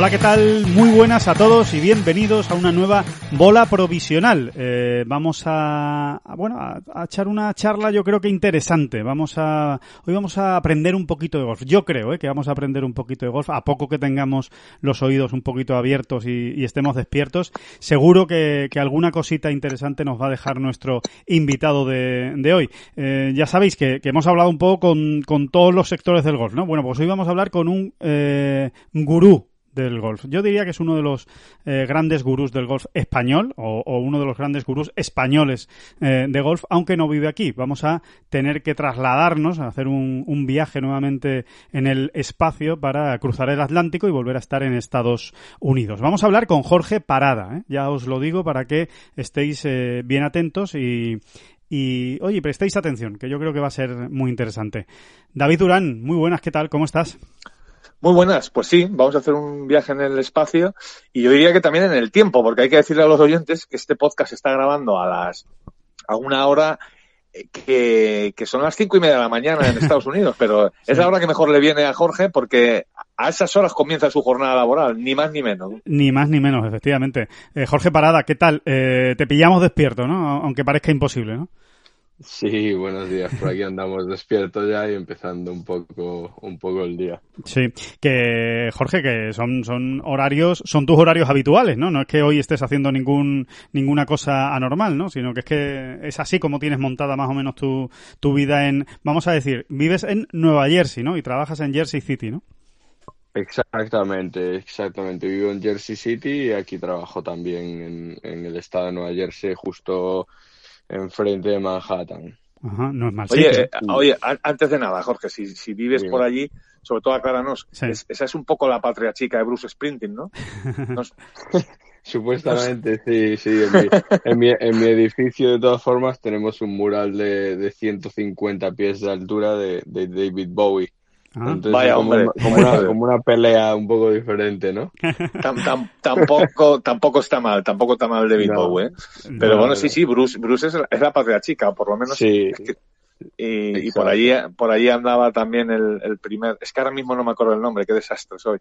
Hola, ¿qué tal? Muy buenas a todos y bienvenidos a una nueva bola provisional. Eh, vamos a, bueno, a, echar una charla yo creo que interesante. Vamos a, hoy vamos a aprender un poquito de golf. Yo creo eh, que vamos a aprender un poquito de golf. A poco que tengamos los oídos un poquito abiertos y, estemos despiertos, seguro que, alguna cosita interesante nos va a dejar nuestro invitado de, hoy. Eh, ya sabéis que, hemos hablado un poco con, todos los sectores del golf, ¿no? Bueno, pues hoy vamos a hablar con un gurú del golf. Yo diría que es uno de los eh, grandes gurús del golf español o, uno de los grandes gurús españoles eh, de golf, aunque no vive aquí. Vamos a tener que trasladarnos, a hacer un, viaje nuevamente en el espacio para cruzar el Atlántico y volver a estar en Estados Unidos. Vamos a hablar con Jorge Parada, ¿eh? ya os lo digo para que estéis bien atentos y, y, oye, prestéis atención, que yo creo que va a ser muy interesante. David Durán, muy buenas, ¿qué tal? ¿Cómo estás? Muy buenas, pues sí, vamos a hacer un viaje en el espacio y yo diría que también en el tiempo, porque hay que decirle a los oyentes que este podcast se está grabando a las a una hora eh, que, que son las cinco y media de la mañana en Estados Unidos, pero es la hora que mejor le viene a Jorge porque a esas horas comienza su jornada laboral, ni más ni menos. Ni más ni menos, efectivamente. Eh, Jorge Parada, ¿qué tal? Eh, te pillamos despierto, ¿no? Aunque parezca imposible, ¿no? Sí, buenos días. Por aquí andamos despiertos ya y empezando un poco, un poco el día. Sí, que Jorge, que son, son horarios, son tus horarios habituales, ¿no? No es que hoy estés haciendo ningún, ninguna cosa anormal, ¿no? Sino que es que es así como tienes montada más o menos tu, tu vida en, vamos a decir, vives en Nueva Jersey, ¿no? Y trabajas en Jersey City, ¿no? Exactamente, exactamente. Vivo en Jersey City y aquí trabajo también en, en el estado de Nueva Jersey, justo enfrente de Manhattan. Ajá, no es mal oye, eh, oye, antes de nada, Jorge, si, si vives por allí, sobre todo acláranos, esa es un poco la patria chica de Bruce Sprinting, ¿no? Supuestamente, sí, sí. En mi, en, mi, en mi, edificio, de todas formas, tenemos un mural de, de 150 pies de altura de, de David Bowie. Entonces, Vaya, como, hombre. Como, una, como, una, pelea un poco diferente, ¿no? tampoco, tampoco está mal, tampoco está mal David Bowie. ¿eh? Pero bueno, sí, sí, Bruce, Bruce es, es, la patria chica, por lo menos. Sí. y, y, por allí, por allí andaba también el, el, primer, es que ahora mismo no me acuerdo el nombre, qué desastre soy.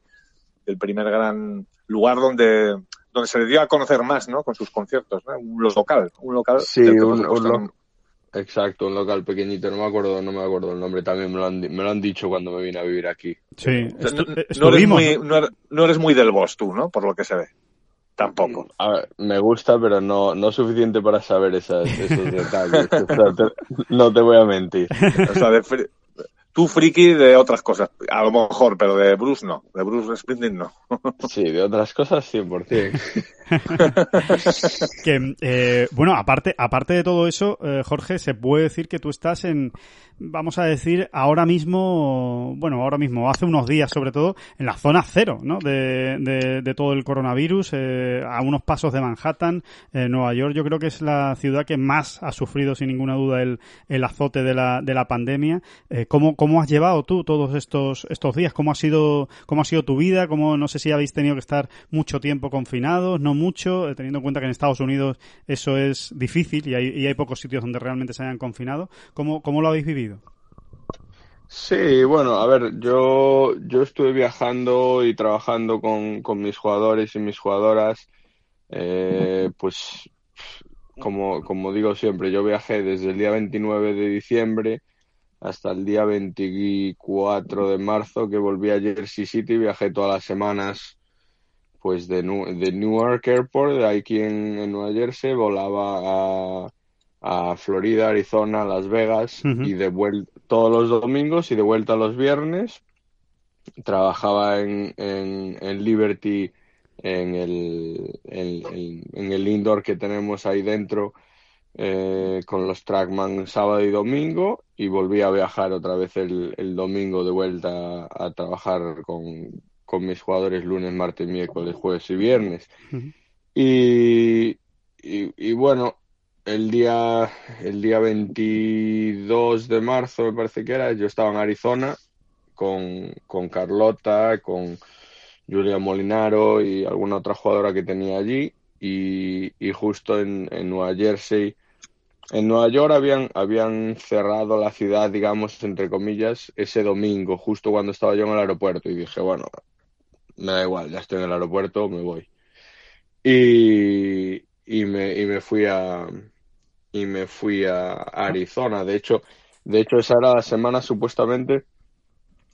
El primer gran lugar donde, donde se le dio a conocer más, ¿no? Con sus conciertos, ¿no? Un local, un local. Sí, un, un, Exacto, un local pequeñito, no me acuerdo, no me acuerdo el nombre, también me lo han, me lo han dicho cuando me vine a vivir aquí. Sí, no, eres muy, no, eres muy del boss tú, ¿no? Por lo que se ve. Tampoco. A ver, me gusta, pero no, no suficiente para saber esas, esos detalles. no te voy a mentir. O sea, de, Tú friki de otras cosas, a lo mejor, pero de Bruce no, de Bruce Springsteen no. Sí, de otras cosas 100%. que, eh, bueno, aparte, aparte de todo eso, eh, Jorge, se puede decir que tú estás en, vamos a decir, ahora mismo, bueno, ahora mismo, hace unos días sobre todo, en la zona cero, ¿no? De, de, todo el coronavirus, eh, a unos pasos de Manhattan, Nueva York, yo creo que es la ciudad que más ha sufrido, sin ninguna duda, el, el azote de la, de la pandemia. ¿cómo, ¿Cómo has llevado tú todos estos, estos días? ¿Cómo ha sido, cómo ha sido tu vida? ¿Cómo, no sé si habéis tenido que estar mucho tiempo confinados, no mucho, eh, teniendo en cuenta que en Estados Unidos eso es difícil y hay, y hay pocos sitios donde realmente se hayan confinado. ¿Cómo, cómo lo habéis vivido? Sí, bueno, a ver, yo, yo estuve viajando y trabajando con, con mis jugadores y mis jugadoras, eh, pues como, como digo siempre, yo viajé desde el día 29 de diciembre hasta el día 24 de marzo que volví a Jersey City, viajé todas las semanas pues de, de Newark Airport, de aquí en, Nueva Jersey, volaba a, a, Florida, Arizona, Las Vegas y de vuelta todos los domingos y de vuelta los viernes. Trabajaba en, en, en Liberty en el, en, en el indoor que tenemos ahí dentro eh, con los Trackman sábado y domingo y volví a viajar otra vez el, el domingo de vuelta a, trabajar con, con, mis jugadores lunes, martes, miércoles, jueves y viernes. y, y, bueno, el día, el día 22 de marzo, me parece que era, yo estaba en Arizona con, con Carlota, con Julia Molinaro y alguna otra jugadora que tenía allí. Y, justo en, en Nueva Jersey en Nueva York habían, habían cerrado la ciudad, digamos, entre comillas, ese domingo, justo cuando estaba yo en el aeropuerto. Y dije, bueno, me da igual, ya estoy en el aeropuerto, me voy. Y, y, me, y me fui a y me fui a Arizona. De hecho, de hecho, esa era la semana supuestamente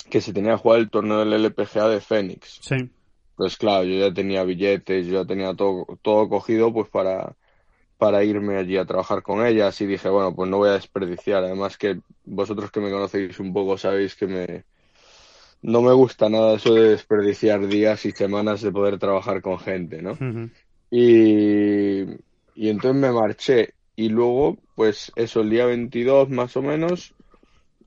que se tenía que jugar el torneo del LPGA de Phoenix. Sí. Pues claro, yo ya tenía billetes, yo ya tenía todo, todo cogido pues para, para irme allí a trabajar con ellas y dije, bueno, pues no voy a desperdiciar. Además que vosotros que me conocéis un poco sabéis que me no me gusta nada eso de desperdiciar días y semanas de poder trabajar con gente, ¿no? y, y entonces me marché y luego, pues eso, el día 22 más o menos,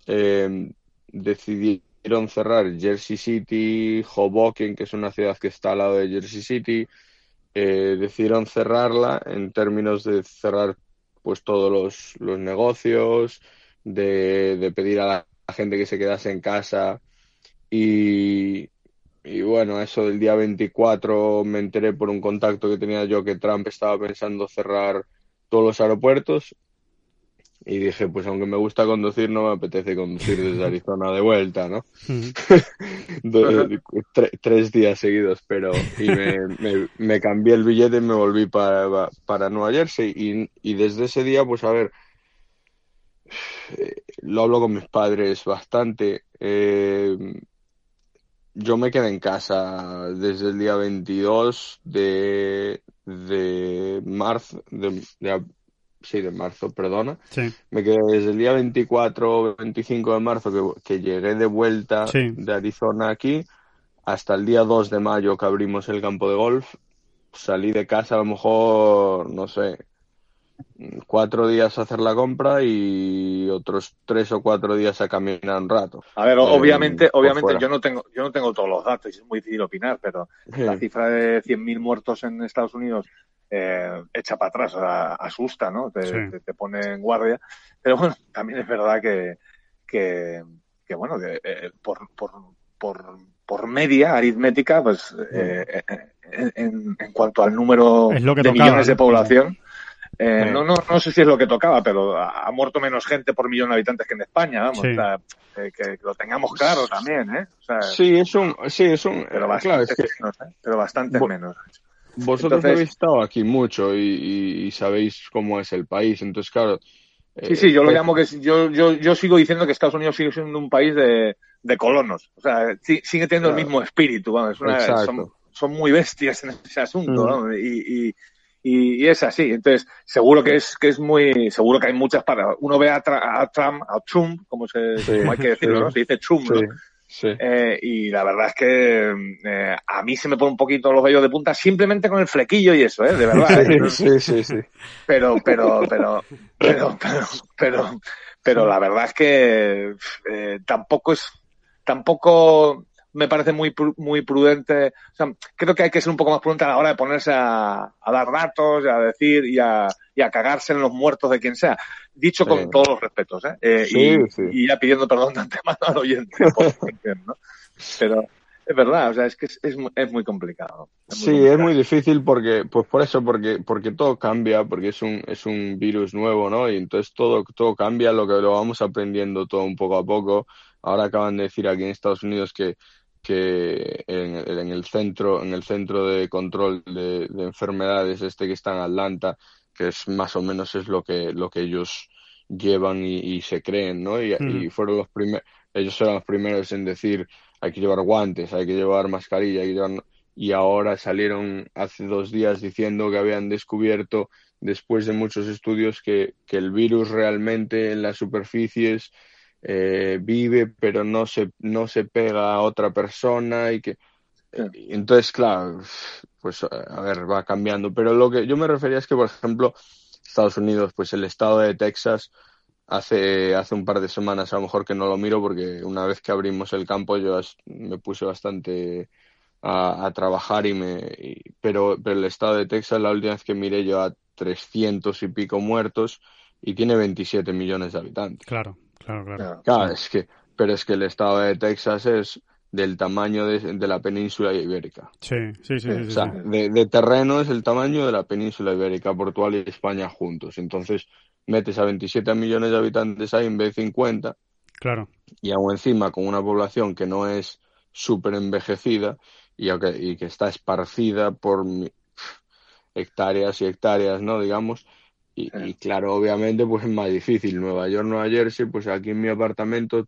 eh, decidieron cerrar Jersey City, Hoboken, que es una ciudad que está al lado de Jersey City, eh, decidieron cerrarla en términos de cerrar pues todos los, los negocios, de, de, pedir a la gente que se quedase en casa y, y bueno, eso del día 24 me enteré por un contacto que tenía yo que Trump estaba pensando cerrar todos los aeropuertos y dije, pues aunque me gusta conducir, no me apetece conducir desde Arizona de vuelta, ¿no? tres días seguidos, pero y me, me, cambié el billete y me volví para, para Nueva Jersey y, y desde ese día, pues a ver, lo hablo con mis padres bastante. Eh, yo me quedé en casa desde el día 22 de, de marzo, de, sí, de marzo, perdona. Me quedé desde el día 24 25 de marzo que, que llegué de vuelta de Arizona aquí hasta el día 2 de mayo que abrimos el campo de golf. Salí de casa a lo mejor, no sé, cuatro días a hacer la compra y otros tres o cuatro días a caminar un rato. A ver, obviamente, eh, obviamente yo no tengo, yo no tengo todos los datos y es muy difícil opinar, pero la cifra de 100.000 muertos en Estados Unidos eh, echa para atrás, asusta, ¿no? Te, te, pone en guardia. Pero bueno, también es verdad que, que, que bueno, que, eh, por, por, por, por media aritmética, pues eh, en, en, cuanto al número de millones de población, eh, no, no, no sé si es lo que tocaba, pero ha, muerto menos gente por millón de habitantes que en España, vamos. que, lo tengamos claro también, ¿eh? sí, es un, sí, es un, pero bastante menos, ¿eh? pero bastante menos. Vosotros habéis estado aquí mucho y, sabéis cómo es el país, entonces claro. sí, sí, yo lo llamo que yo, yo, yo sigo diciendo que Estados Unidos sigue siendo un país de, de colonos, o sea, sigue teniendo el mismo espíritu, vamos, son, son, muy bestias en ese asunto, mm. y, y y, es así. Entonces, seguro que es, que es muy, seguro que hay muchas para, uno ve a, Trump, a Trump, como, se, hay que decirlo, ¿no? Se dice Trump, ¿no? Sí. Eh, y la verdad es que eh, a mí se me pone un poquito los vellos de punta simplemente con el flequillo y eso, ¿eh? De verdad. ¿eh? Sí, sí, sí. Pero, pero, pero, pero, pero, pero, pero la verdad es que eh, tampoco es, tampoco me parece muy, muy prudente. O sea, creo que hay que ser un poco más prudente a la hora de ponerse a, dar datos, a decir y a, y a, cagarse en los muertos de quien sea. Dicho con todos los respetos, ¿eh? eh y, y, ya pidiendo perdón de antemano al oyente. ¿no? Pero es verdad, o sea, es que es, es, muy complicado. sí, es muy difícil porque, pues por eso, porque, porque todo cambia, porque es un, es un virus nuevo, ¿no? Y entonces todo, todo cambia, lo que lo vamos aprendiendo todo un poco a poco. Ahora acaban de decir aquí en Estados Unidos que que en, en, el centro en el centro de control de, enfermedades este que está en Atlanta que es más o menos es lo que lo que ellos llevan y, se creen no y, y fueron los primeros ellos eran los primeros en decir hay que llevar guantes hay que llevar mascarilla hay que llevar... y ahora salieron hace dos días diciendo que habían descubierto después de muchos estudios que, que el virus realmente en las superficies eh, vive pero no se, no se pega a otra persona y que entonces claro pues a ver va cambiando. Pero lo que yo me refería es que por ejemplo Estados Unidos, pues el estado de Texas hace, hace un par de semanas a lo mejor que no lo miro porque una vez que abrimos el campo yo me puse bastante a, trabajar y me pero, pero el estado de Texas la última vez que miré yo a 300 y pico muertos y tiene 27 millones de habitantes. Claro, claro, claro. Claro, es que, pero es que el estado de Texas es del tamaño de, la península ibérica. Sí, sí, sí. o sea, De, terreno es el tamaño de la península ibérica, Portugal y España juntos. Entonces, metes a 27 millones de habitantes ahí en vez de 50. Claro. Y aún encima con una población que no es súper envejecida y, y que está esparcida por hectáreas y hectáreas, ¿no? Digamos. Y, y, claro, obviamente, pues es más difícil. Nueva York, Nueva Jersey, pues aquí en mi apartamento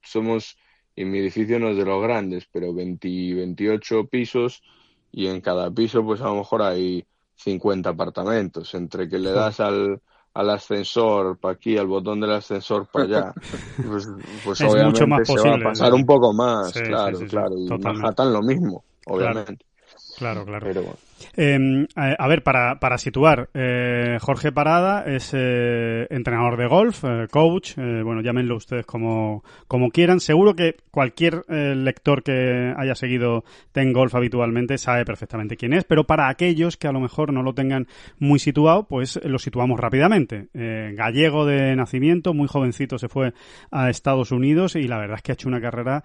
somos y mi edificio no es de los grandes, pero 20, 28 pisos y en cada piso pues a lo mejor hay 50 apartamentos. Entre que le das al, al ascensor para aquí, al botón del ascensor para allá, pues, pues obviamente se va a pasar un poco más, claro, claro. Y Manhattan lo mismo, obviamente. Claro, claro. Pero bueno. Em, a ver, para, para situar, eh, Jorge Parada es eh, entrenador de golf, eh, coach, bueno, llámenlo ustedes como, como quieran. Seguro que cualquier lector que haya seguido Ten Golf habitualmente sabe perfectamente quién es, pero para aquellos que a lo mejor no lo tengan muy situado, pues lo situamos rápidamente. gallego de nacimiento, muy jovencito se fue a Estados Unidos y la verdad es que ha hecho una carrera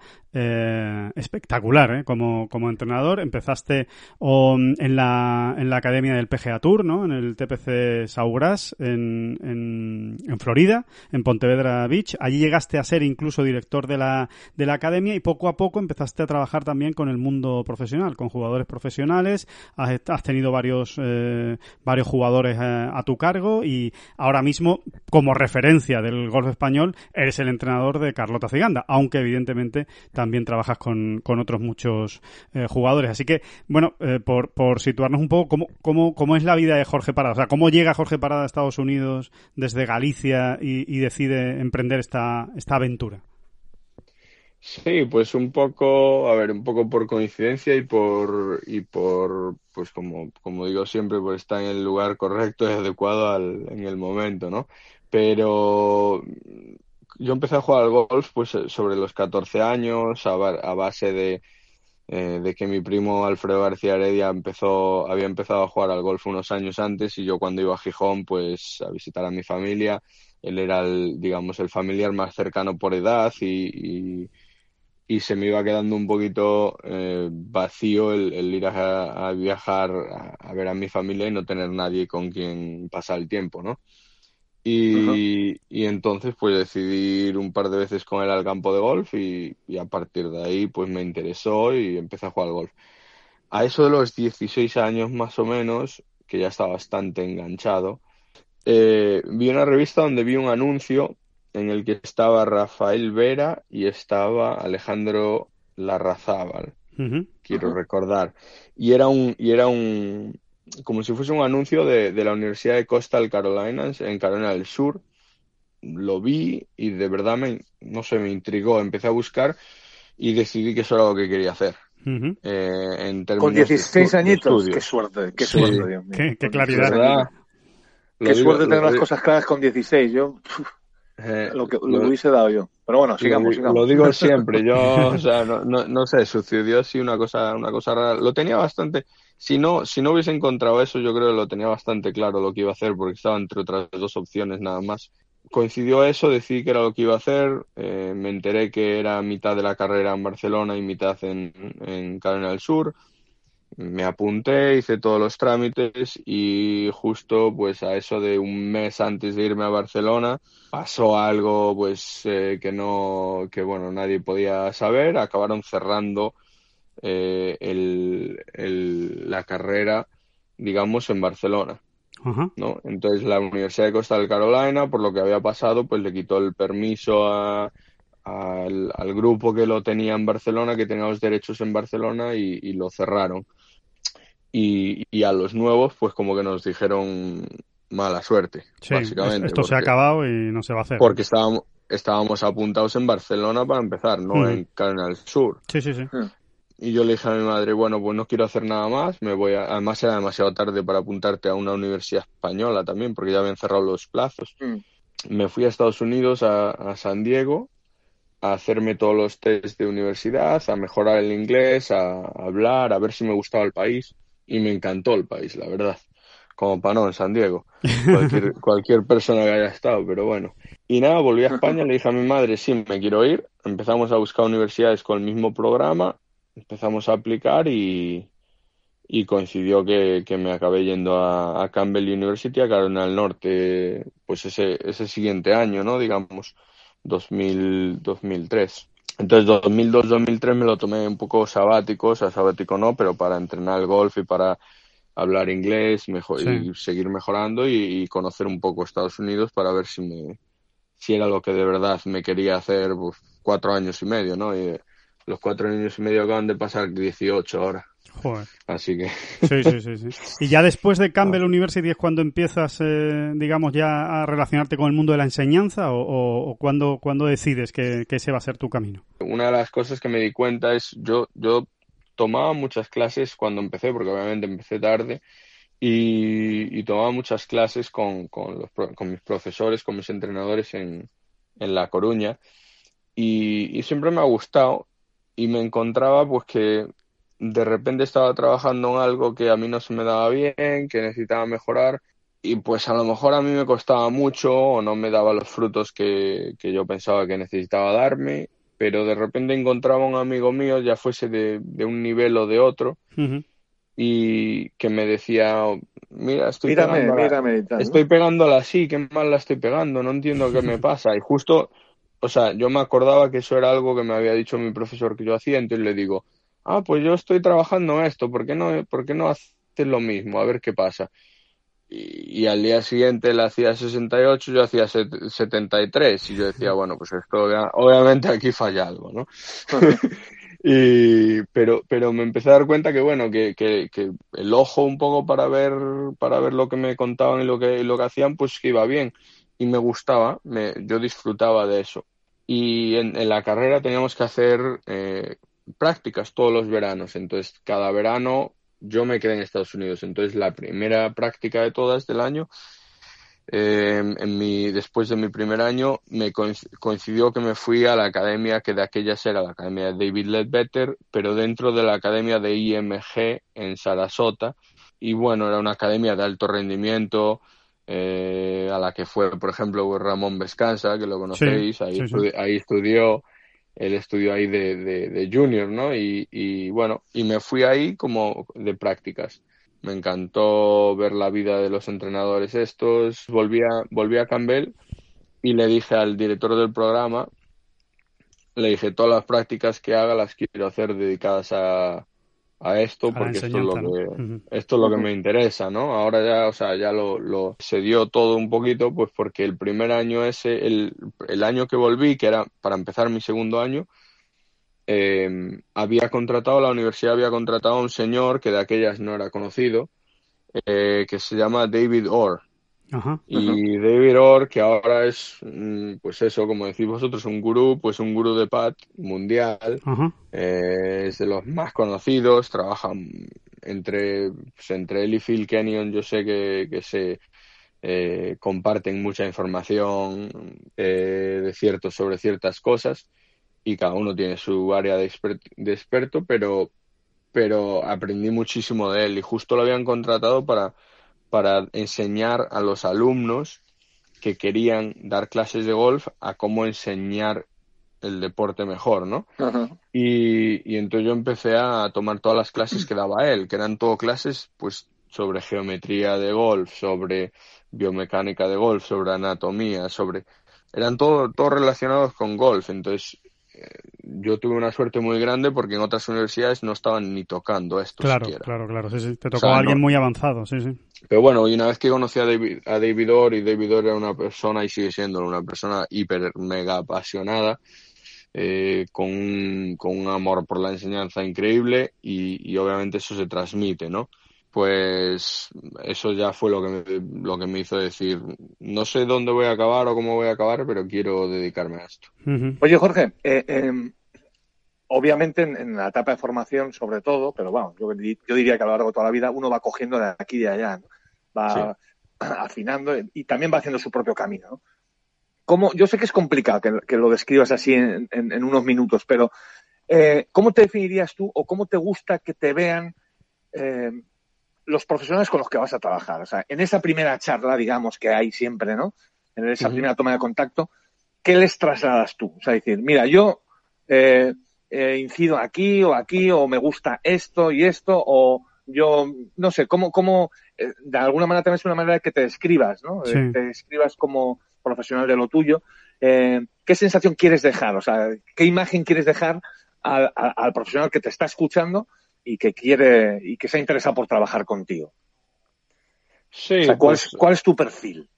espectacular como, como entrenador. Empezaste en la en la academia del PGA Tour, ¿no? En el TPC Saugras, en, en, Florida, en Pontevedra Beach. Allí llegaste a ser incluso director de la, de la academia y poco a poco empezaste a trabajar también con el mundo profesional, con jugadores profesionales. Has, tenido varios, eh, varios jugadores eh, a tu cargo y ahora mismo, como referencia del golf español, eres el entrenador de Carlota Ciganda, aunque evidentemente también trabajas con, con otros muchos eh, jugadores. Así que, bueno, por, por situarnos un poco cómo, cómo, cómo es la vida de Jorge Parada. O sea, cómo llega Jorge Parada a Estados Unidos desde Galicia y, decide emprender esta, esta aventura. Sí, pues un poco, a ver, un poco por coincidencia y por, y por, pues como, como digo siempre, por estar en el lugar correcto y adecuado al, en el momento, ¿no? Pero yo empecé a jugar al golf pues sobre los 14 años, a base de, eh, de que mi primo Alfredo García Heredia empezó, había empezado a jugar al golf unos años antes y yo cuando iba a Gijón pues a visitar a mi familia, él era el, digamos, el familiar más cercano por edad y, y, se me iba quedando un poquito eh, vacío el, ir a, viajar a, ver a mi familia y no tener nadie con quien pasar el tiempo, ¿no? Y, entonces pues decidí ir un par de veces con él al campo de golf y, a partir de ahí pues me interesó y empecé a jugar golf. A eso de los 16 años más o menos, que ya estaba bastante enganchado, eh, vi una revista donde vi un anuncio en el que estaba Rafael Vera y estaba Alejandro Larrazábal, quiero recordar. Y era un, y era un, como si fuese un anuncio de, de la Universidad de Coastal Carolina en Carolina del Sur. Lo vi y de verdad me, no sé, me intrigó. Empecé a buscar y decidí que eso era lo que quería hacer. eh, en Con 16 añitos, qué suerte, qué suerte, Dios mío. Qué, claridad. Qué suerte tener las cosas claras con 16. Yo, eh, lo que lo, hubiese dado yo. Pero bueno, sigamos, lo, sigamos. Lo digo siempre, yo, o sea, no, no, no sé, sucedió así una cosa, una cosa rara. Lo tenía bastante, si no, si no hubiese encontrado eso, yo creo que lo tenía bastante claro lo que iba a hacer, porque estaba entre otras dos opciones nada más. Coincidió eso, decidí que era lo que iba a hacer, eh, me enteré que era mitad de la carrera en Barcelona y mitad en, en Carolina del Sur. Me apunté, hice todos los trámites y justo pues a eso de un mes antes de irme a Barcelona pasó algo pues eh, que no, que bueno, nadie podía saber, acabaron cerrando eh, el, la carrera, digamos, en Barcelona. ¿no? Entonces la Universidad de Costa Carolina, por lo que había pasado, pues le quitó el permiso a, al, grupo que lo tenía en Barcelona, que tenía los derechos en Barcelona y, lo cerraron. Y, y, a los nuevos, pues como que nos dijeron mala suerte, básicamente. Esto se ha acabado y no se va a hacer. Porque estábamos, estábamos apuntados en Barcelona para empezar, no en Carolina del Sur. Sí, sí, sí. Y yo le dije a mi madre, bueno, pues no quiero hacer nada más, me voy a... además era demasiado tarde para apuntarte a una universidad española también, porque ya habían cerrado los plazos. Mm. Me fui a Estados Unidos, a, a San Diego, a hacerme todos los test de universidad, a mejorar el inglés, a, a hablar, a ver si me gustaba el país. Y me encantó el país, la verdad. Como para no, en San Diego. Cualquier, cualquier persona que haya estado, pero bueno. Y nada, volví a España, le dije a mi madre, sí, me quiero ir. Empezamos a buscar universidades con el mismo programa, empezamos a aplicar y, y coincidió que, que me acabé yendo a, a Campbell University, a Carolina del Norte, pues ese, ese siguiente año, ¿no? Digamos, 2000, 2003. Entonces, 2002-2003 me lo tomé un poco sabático, o sea, sabático no, pero para entrenar el golf y para hablar inglés mejor, Sí. y seguir mejorando y, y conocer un poco Estados Unidos para ver si me si era lo que de verdad me quería hacer pues, cuatro años y medio, ¿no? Y los cuatro años y medio acaban de pasar 18 ahora, Joder. así que Sí, sí, sí, sí. Y ya después de Campbell University es cuando empiezas, eh, digamos, ya a relacionarte con el mundo de la enseñanza o, o, o cuando, cuando decides que, que ese va a ser tu camino. una de las cosas que me di cuenta es yo yo tomaba muchas clases cuando empecé, porque obviamente empecé tarde, y, y tomaba muchas clases con, con, los, con mis profesores, con mis entrenadores en, en La Coruña, y, y siempre me ha gustado, y me encontraba pues que de repente estaba trabajando en algo que a mí no se me daba bien, que necesitaba mejorar, y pues a lo mejor a mí me costaba mucho o no me daba los frutos que, que yo pensaba que necesitaba darme, pero de repente encontraba un amigo mío, ya fuese de, de un nivel o de otro, y que me decía, mira, estoy Mírame, tal. ¿no? estoy pegándola así, qué mal la estoy pegando, no entiendo qué me pasa. Y justo, o sea, yo me acordaba que eso era algo que me había dicho mi profesor que yo hacía, entonces le digo, ah, pues yo estoy trabajando esto, ¿por qué no, por qué no haces lo mismo? A ver qué pasa. Y, y al día siguiente él hacía 68, yo hacía set- 73, y yo decía, bueno, pues esto obvia- obviamente aquí falla algo, ¿no? Y, pero, pero me empecé a dar cuenta que, bueno, que, que, que el ojo un poco para ver, para ver lo que me contaban y lo que, lo que hacían, pues que iba bien. Y me gustaba, me, yo disfrutaba de eso. Y en, en la carrera teníamos que hacer eh, prácticas todos los veranos. Entonces, cada verano yo me quedé en Estados Unidos. Entonces, la primera práctica de todas del año eh, en mi, después de mi primer año me coinc- coincidió que me fui a la academia que de aquellas era la academia de David Ledbetter, pero dentro de la academia de IMG en Sarasota. Y bueno, era una academia de alto rendimiento eh, a la que fue, por ejemplo, Ramón Vescanza, que lo conocéis, ahí, sí, sí. estudi- ahí estudió, él estudió ahí de, de, de junior, ¿no? Y, y bueno, y me fui ahí como de prácticas. Me encantó ver la vida de los entrenadores estos. Volví a, volví a Campbell y le dije al director del programa, le dije, todas las prácticas que haga las quiero hacer dedicadas a, a esto, porque esto es lo que, esto es lo que me interesa, ¿no? Ahora ya, o sea, ya lo, lo se dio todo un poquito, pues porque el primer año ese, el, el año que volví, que era para empezar mi segundo año, eh, había contratado, la universidad había contratado a un señor que de aquellas no era conocido, eh, que se llama David Orr. Ajá. Y David Orr, que ahora es, mm, pues eso, como decís vosotros, un gurú, pues un gurú de pad mundial, eh, es de los más conocidos, trabaja entre, pues, entre él y Phil Kenyon, yo sé que, que se eh, comparten mucha información eh, de cierto, sobre ciertas cosas y cada uno tiene su área de, exper- de experto, pero, pero aprendí muchísimo de él y justo lo habían contratado para, para enseñar a los alumnos que querían dar clases de golf a cómo enseñar el deporte mejor, ¿no? Y, y entonces yo empecé a tomar todas las clases que daba él, que eran todo clases pues sobre geometría de golf, sobre biomecánica de golf, sobre anatomía, sobre eran todo, todo relacionados con golf. Entonces yo tuve una suerte muy grande porque en otras universidades no estaban ni tocando esto Claro, siquiera. claro, claro. Sí, sí. Te tocó sea, a alguien no- muy avanzado, sí, sí. Pero bueno, y una vez que conocí a David, a David Orr, y David Orr era una persona, y sigue siendo una persona hiper, mega apasionada, eh, con, un, con un amor por la enseñanza increíble, y, y obviamente eso se transmite, ¿no? Pues eso ya fue lo que, me, lo que me hizo decir, no sé dónde voy a acabar o cómo voy a acabar, pero quiero dedicarme a esto. Oye, Jorge, eh, em, obviamente en, la etapa de formación sobre todo, pero bueno, yo, diría que a lo largo de toda la vida uno va cogiendo de aquí y de allá, va afinando y también va haciendo su propio camino. ¿Cómo, yo sé que es complicado que, lo describas así en, unos minutos, pero eh, ¿cómo te definirías tú o cómo te gusta que te vean eh, los profesionales con los que vas a trabajar? O sea, en esa primera charla, digamos, que hay siempre, ¿no? En esa primera toma de contacto, ¿qué les trasladas tú? O sea, decir, mira, yo eh, incido aquí o aquí, o me gusta esto y esto, o yo, no sé, cómo, cómo de alguna manera también es una manera de que te describas, ¿no? Te describas como profesional de lo tuyo. ¿Qué sensación quieres dejar? O sea, ¿qué imagen quieres dejar al, profesional que te está escuchando y que quiere y que se ha interesado por trabajar contigo. Sí. ¿cuál, pues, es, ¿cuál, es, tu perfil?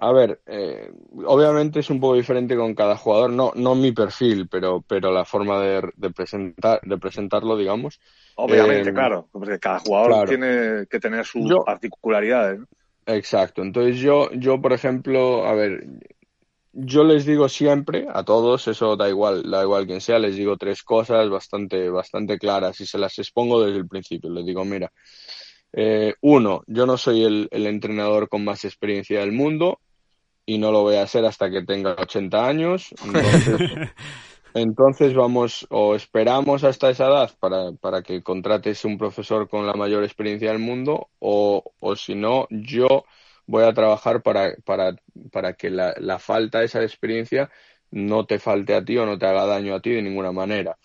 A ver, eh, obviamente es un poco diferente con cada jugador, no, no mi perfil, pero, pero la forma de, presentar, de presentarlo, digamos. Obviamente, eh, claro, porque cada jugador tiene que tener sus particularidades. Exacto. Entonces yo, yo, por ejemplo, a ver, yo les digo siempre a todos, eso da igual, da igual quien sea, les digo tres cosas bastante, bastante claras y se las expongo desde el principio. Les digo, mira, eh, uno, yo no soy el, entrenador con más experiencia del mundo y no lo voy a hacer hasta que tenga 80 años. Entonces, vamos o esperamos hasta esa edad para, para que contrates un profesor con la mayor experiencia del mundo o, o si no, yo voy a trabajar para, para, para que la, la falta de esa experiencia no te falte a ti o no te haga daño a ti de ninguna manera.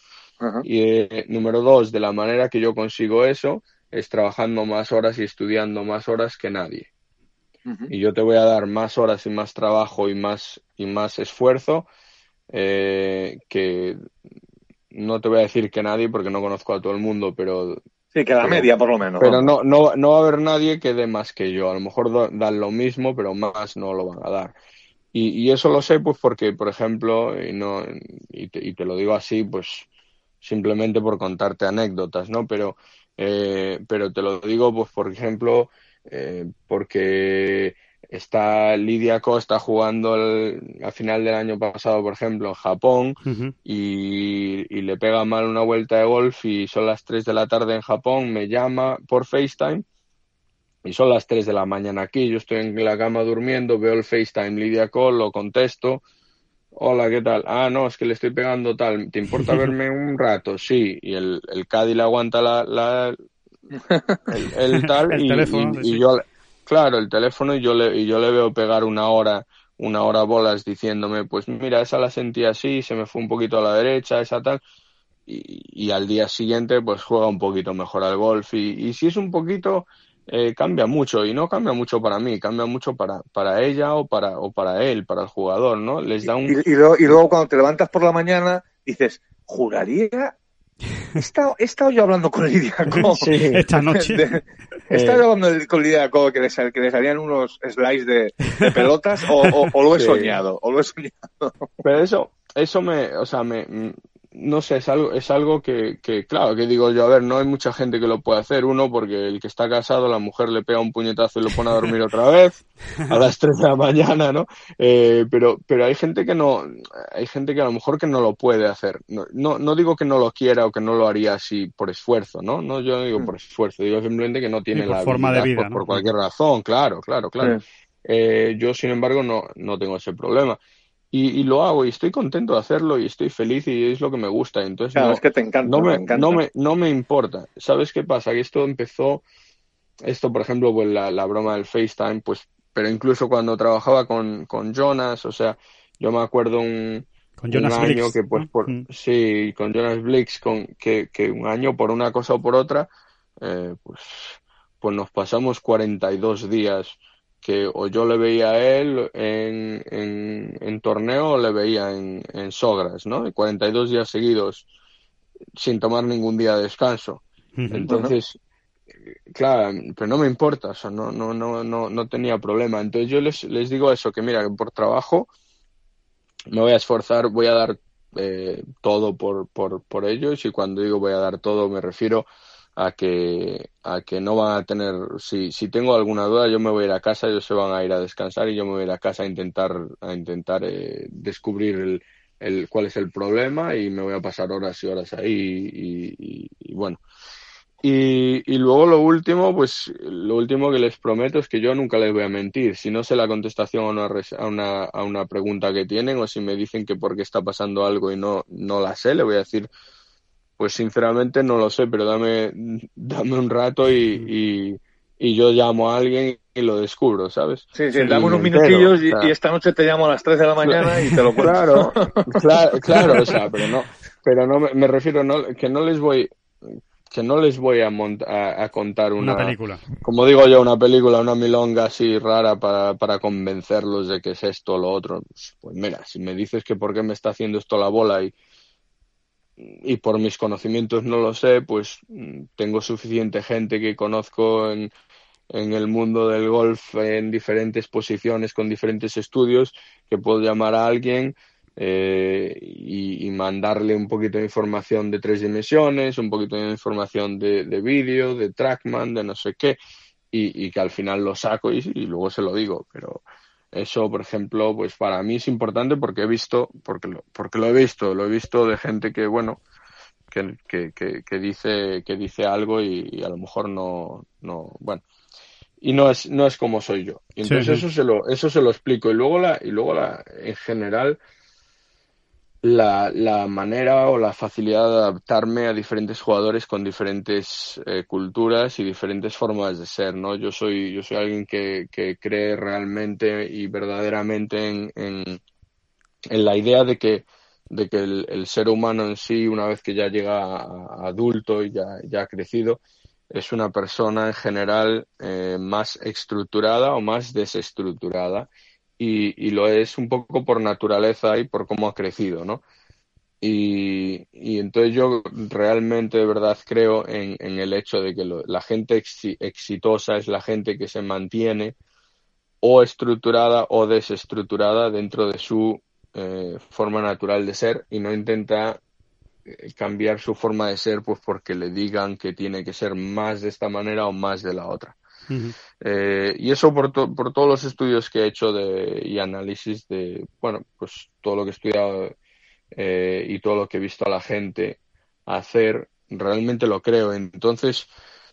Y eh, número dos, de la manera que yo consigo eso es trabajando más horas y estudiando más horas que nadie. Y yo te voy a dar más horas y más trabajo y más, y más esfuerzo eh, que no te voy a decir que nadie porque no conozco a todo el mundo, pero Sí, que la media por lo menos. Pero no, no, no va a haber nadie que dé más que yo. A lo mejor dan lo mismo, pero más no lo van a dar. Y, y eso lo sé pues porque, por ejemplo, y, no, y, te, y te lo digo así, pues simplemente por contarte anécdotas, ¿no? Pero, eh, pero te lo digo, pues por ejemplo, eh, porque Está Lidia Costa jugando el, a final del año pasado, por ejemplo, en Japón y, le pega mal una vuelta de golf y son las 3 de la tarde en Japón, me llama por FaceTime y son las 3 de la mañana aquí, yo estoy en la cama durmiendo, veo el FaceTime Lidia Cole, lo contesto, hola, ¿qué tal? Ah, no, es que le estoy pegando tal, ¿te importa verme un rato? Sí, y el, el Cádiz le aguanta la, la el, tal y, y, yo Claro, el teléfono y yo le, y yo le veo pegar una hora, una hora bolas diciéndome, pues mira, esa la sentí así, se me fue un poquito a la derecha, esa tal. Y, al día siguiente pues juega un poquito mejor al golf y, y si es un poquito eh, cambia mucho y no cambia mucho para mí, cambia mucho para, para ella o para, o para él, para el jugador, ¿no? Les da un... y, luego, y luego cuando te levantas por la mañana dices, juraría He estado, he estado yo hablando con Lidia Co. esta noche. he estado hablando con Lidia Co que les, que les harían unos slides de, pelotas o, o, lo he soñado, o lo he soñado. Pero eso, eso me, o sea, me, no sé, es algo, es algo que, que, claro, que digo yo, a ver, no hay mucha gente que lo puede hacer. Uno, porque el que está casado, la mujer le pega un puñetazo y lo pone a dormir otra vez a las 3 de la mañana, ¿no? Eh, pero, pero hay gente que no, hay gente que a lo mejor que no lo puede hacer. No, no, no digo que no lo quiera o que no lo haría así por esfuerzo, ¿no? No, yo no digo mm. por esfuerzo, digo simplemente que no tiene la forma de vida, por, cualquier razón, claro, claro, claro. Eh, yo, sin embargo, no, no tengo ese problema y, lo hago y estoy contento de hacerlo y estoy feliz y es lo que me gusta. Entonces, no, es que te encanta, no me, No, me, no me importa. ¿Sabes qué pasa? Que esto empezó, esto por ejemplo, pues la, la broma del FaceTime, pues, pero incluso cuando trabajaba con, con Jonas, o sea, yo me acuerdo un, con Jonas un año que pues por, mm. sí, con Jonas Blix, con, que, que un año por una cosa o por otra, eh, pues, pues nos pasamos 42 días que o yo le veía a él en, en, en torneo o le veía en, en Sogras, ¿no? Y 42 días seguidos sin tomar ningún día de descanso. Entonces, claro, pero no me importa, o sea, no, no, no, no, no tenía problema. Entonces yo les, les digo eso, que mira, que por trabajo me voy a esforzar, voy a dar eh, todo por, por, por ellos y cuando digo voy a dar todo me refiero a que, a que no van a tener, si, si tengo alguna duda, yo me voy a ir a casa, ellos se van a ir a descansar y yo me voy a ir a casa a intentar, a intentar eh, descubrir el, cuál es el problema y me voy a pasar horas y horas ahí y, y, bueno. Y, y, luego lo último, pues lo último que les prometo es que yo nunca les voy a mentir. Si no sé la contestación a una, a una, a una pregunta que tienen o si me dicen que por qué está pasando algo y no, no la sé, le voy a decir, pues sinceramente no lo sé, pero dame, dame un rato y, y, yo llamo a alguien y lo descubro, ¿sabes? Sí, sí, dame unos minutillos y, esta noche te llamo a las 3 de la mañana y te lo cuento. Claro, claro, claro, o sea, pero no, pero no me, refiero no, que no les voy que no les voy a, a, a, contar una, una, película. Como digo yo, una película, una milonga así rara para, para convencerlos de que es esto o lo otro. Pues mira, si me dices que por qué me está haciendo esto la bola y, y por mis conocimientos no lo sé, pues mm, tengo suficiente gente que conozco en, en el mundo del golf en diferentes posiciones, con diferentes estudios, que puedo llamar a alguien eh, y, mandarle un poquito de información de tres dimensiones, un poquito de información de, de vídeo, de trackman, de no sé qué, y, y que al final lo saco y, y, luego se lo digo. Pero eso, por ejemplo, pues para mí es importante porque he visto, porque lo, porque lo he visto, lo he visto de gente que, bueno, que, que, que, que dice, que dice algo y, a lo mejor no, no, bueno, y no es, no es como soy yo. Y entonces sí, sí. eso se lo, eso se lo explico. Y luego la, y luego la, en general, la, la, manera o la facilidad de adaptarme a diferentes jugadores con diferentes eh, culturas y diferentes formas de ser, ¿no? Yo soy, yo soy alguien que, que cree realmente y verdaderamente en, en, la idea de que, de que el, el, ser humano en sí, una vez que ya llega a adulto y ya, ya ha crecido, es una persona en general eh, más estructurada o más desestructurada y, y, lo es un poco por naturaleza y por cómo ha crecido, ¿no? Y, y entonces yo realmente de verdad creo en, en el hecho de que lo, la gente ex, exitosa es la gente que se mantiene o estructurada o desestructurada dentro de su eh, forma natural de ser y no intenta eh, cambiar su forma de ser pues porque le digan que tiene que ser más de esta manera o más de la otra. Eh, y eso por, todos los estudios que he hecho de, y análisis de, bueno, pues todo lo que he estudiado eh, y todo lo que he visto a la gente hacer, realmente lo creo. Entonces,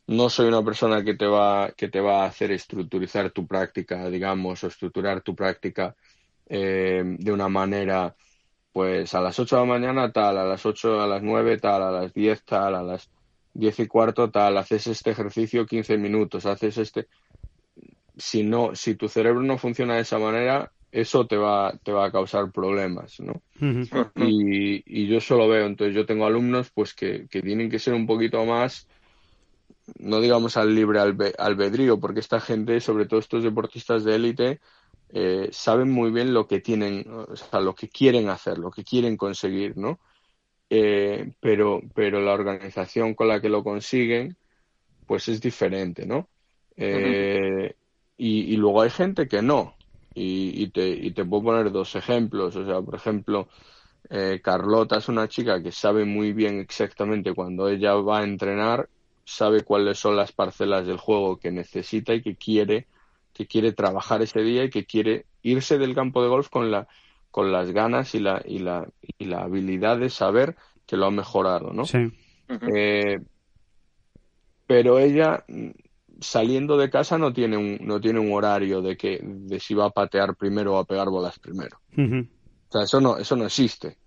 no soy una persona que te va, que te va a hacer estructurizar tu práctica, digamos, o estructurar tu práctica eh, de una manera, pues a las 8 de la mañana tal, a las 8, a las 9 tal, a las 10 tal, a las diez y cuarto tal, haces este ejercicio 15 minutos, haces este... Si no, si tu cerebro no funciona de esa manera, eso te va, te va a causar problemas, ¿no? Uh -huh. y, y, yo solo veo, entonces yo tengo alumnos pues que, que, tienen que ser un poquito más, no digamos al libre albe, albedrío, porque esta gente, sobre todo estos deportistas de élite, eh, saben muy bien lo que tienen, o sea, lo que quieren hacer, lo que quieren conseguir, ¿no? Eh, pero, pero la organización con la que lo consiguen, pues es diferente, ¿no? Eh, uh -huh. y, y, luego hay gente que no. Y, y, te, y te puedo poner dos ejemplos. O sea, por ejemplo, eh, Carlota es una chica que sabe muy bien exactamente cuando ella va a entrenar, sabe cuáles son las parcelas del juego que necesita y que quiere, que quiere trabajar ese día y que quiere irse del campo de golf con la, con las ganas y la, y la, y la habilidad de saber que lo ha mejorado, ¿no? Sí. Uh -huh. eh, pero ella saliendo de casa no tiene un, no tiene un horario de que de si va a patear primero o a pegar bolas primero. Uh -huh. O sea, eso no, eso no existe,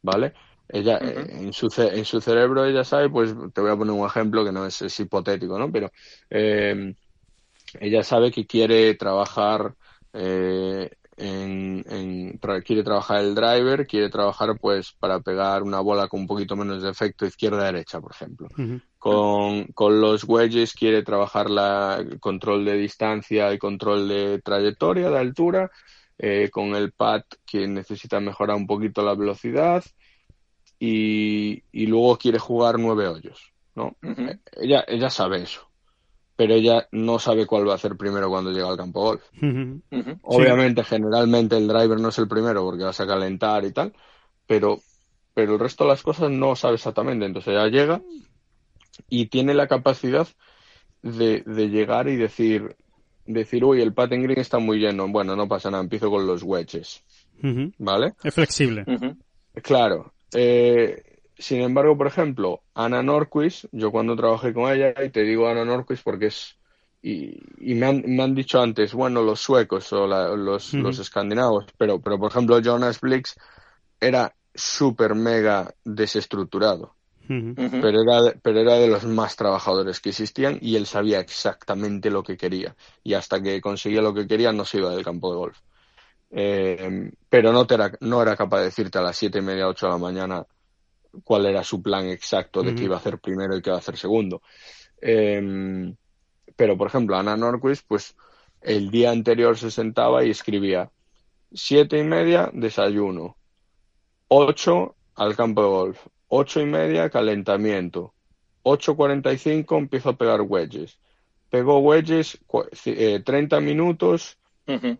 ¿vale? Ella, uh -huh. en, su, en su cerebro ella sabe, pues te voy a poner un ejemplo que no es, es hipotético, ¿no? Pero eh, ella sabe que quiere trabajar eh, en, en, quiere trabajar el driver, quiere trabajar pues para pegar una bola con un poquito menos de efecto izquierda-derecha, por ejemplo. Uh -huh. con, con, los wedges quiere trabajar la, el control de distancia, el control de trayectoria, de altura. Eh, con el pad que necesita mejorar un poquito la velocidad y, y luego quiere jugar nueve hoyos, ¿no? Uh -huh. ella, ella sabe eso pero ella no sabe cuál va a hacer primero cuando llega al campo golf. Uh -huh. Uh -huh. Obviamente, sí. generalmente el driver no es el primero porque vas a calentar y tal, pero, pero el resto de las cosas no sabe exactamente. Entonces ella llega y tiene la capacidad de, de llegar y decir, decir, uy, el pattern green está muy lleno. Bueno, no pasa nada, empiezo con los wedges. Uh -huh. ¿Vale? Es flexible. Claro. Eh, sin embargo, por ejemplo, Ana Norquist, yo cuando trabajé con ella, y te digo Ana Norquist porque es. Y, y me, han, me, han, dicho antes, bueno, los suecos o la, los, los, escandinavos, pero, pero por ejemplo, Jonas Blix era súper mega desestructurado. Uh -huh. pero, era de, pero era de los más trabajadores que existían y él sabía exactamente lo que quería. Y hasta que conseguía lo que quería, no se iba del campo de golf. Eh, pero no, te era, no era capaz de decirte a las siete y media, ocho de la mañana cuál era su plan exacto de qué iba a hacer primero y qué iba a hacer segundo. Eh, pero, por ejemplo, Ana Norquist, pues el día anterior se sentaba y escribía siete y media, desayuno, ocho al campo de golf, ocho y media, calentamiento, ocho cuarenta y cinco empiezo a pegar wedges. Pegó wedges eh, 30 minutos, uh -huh.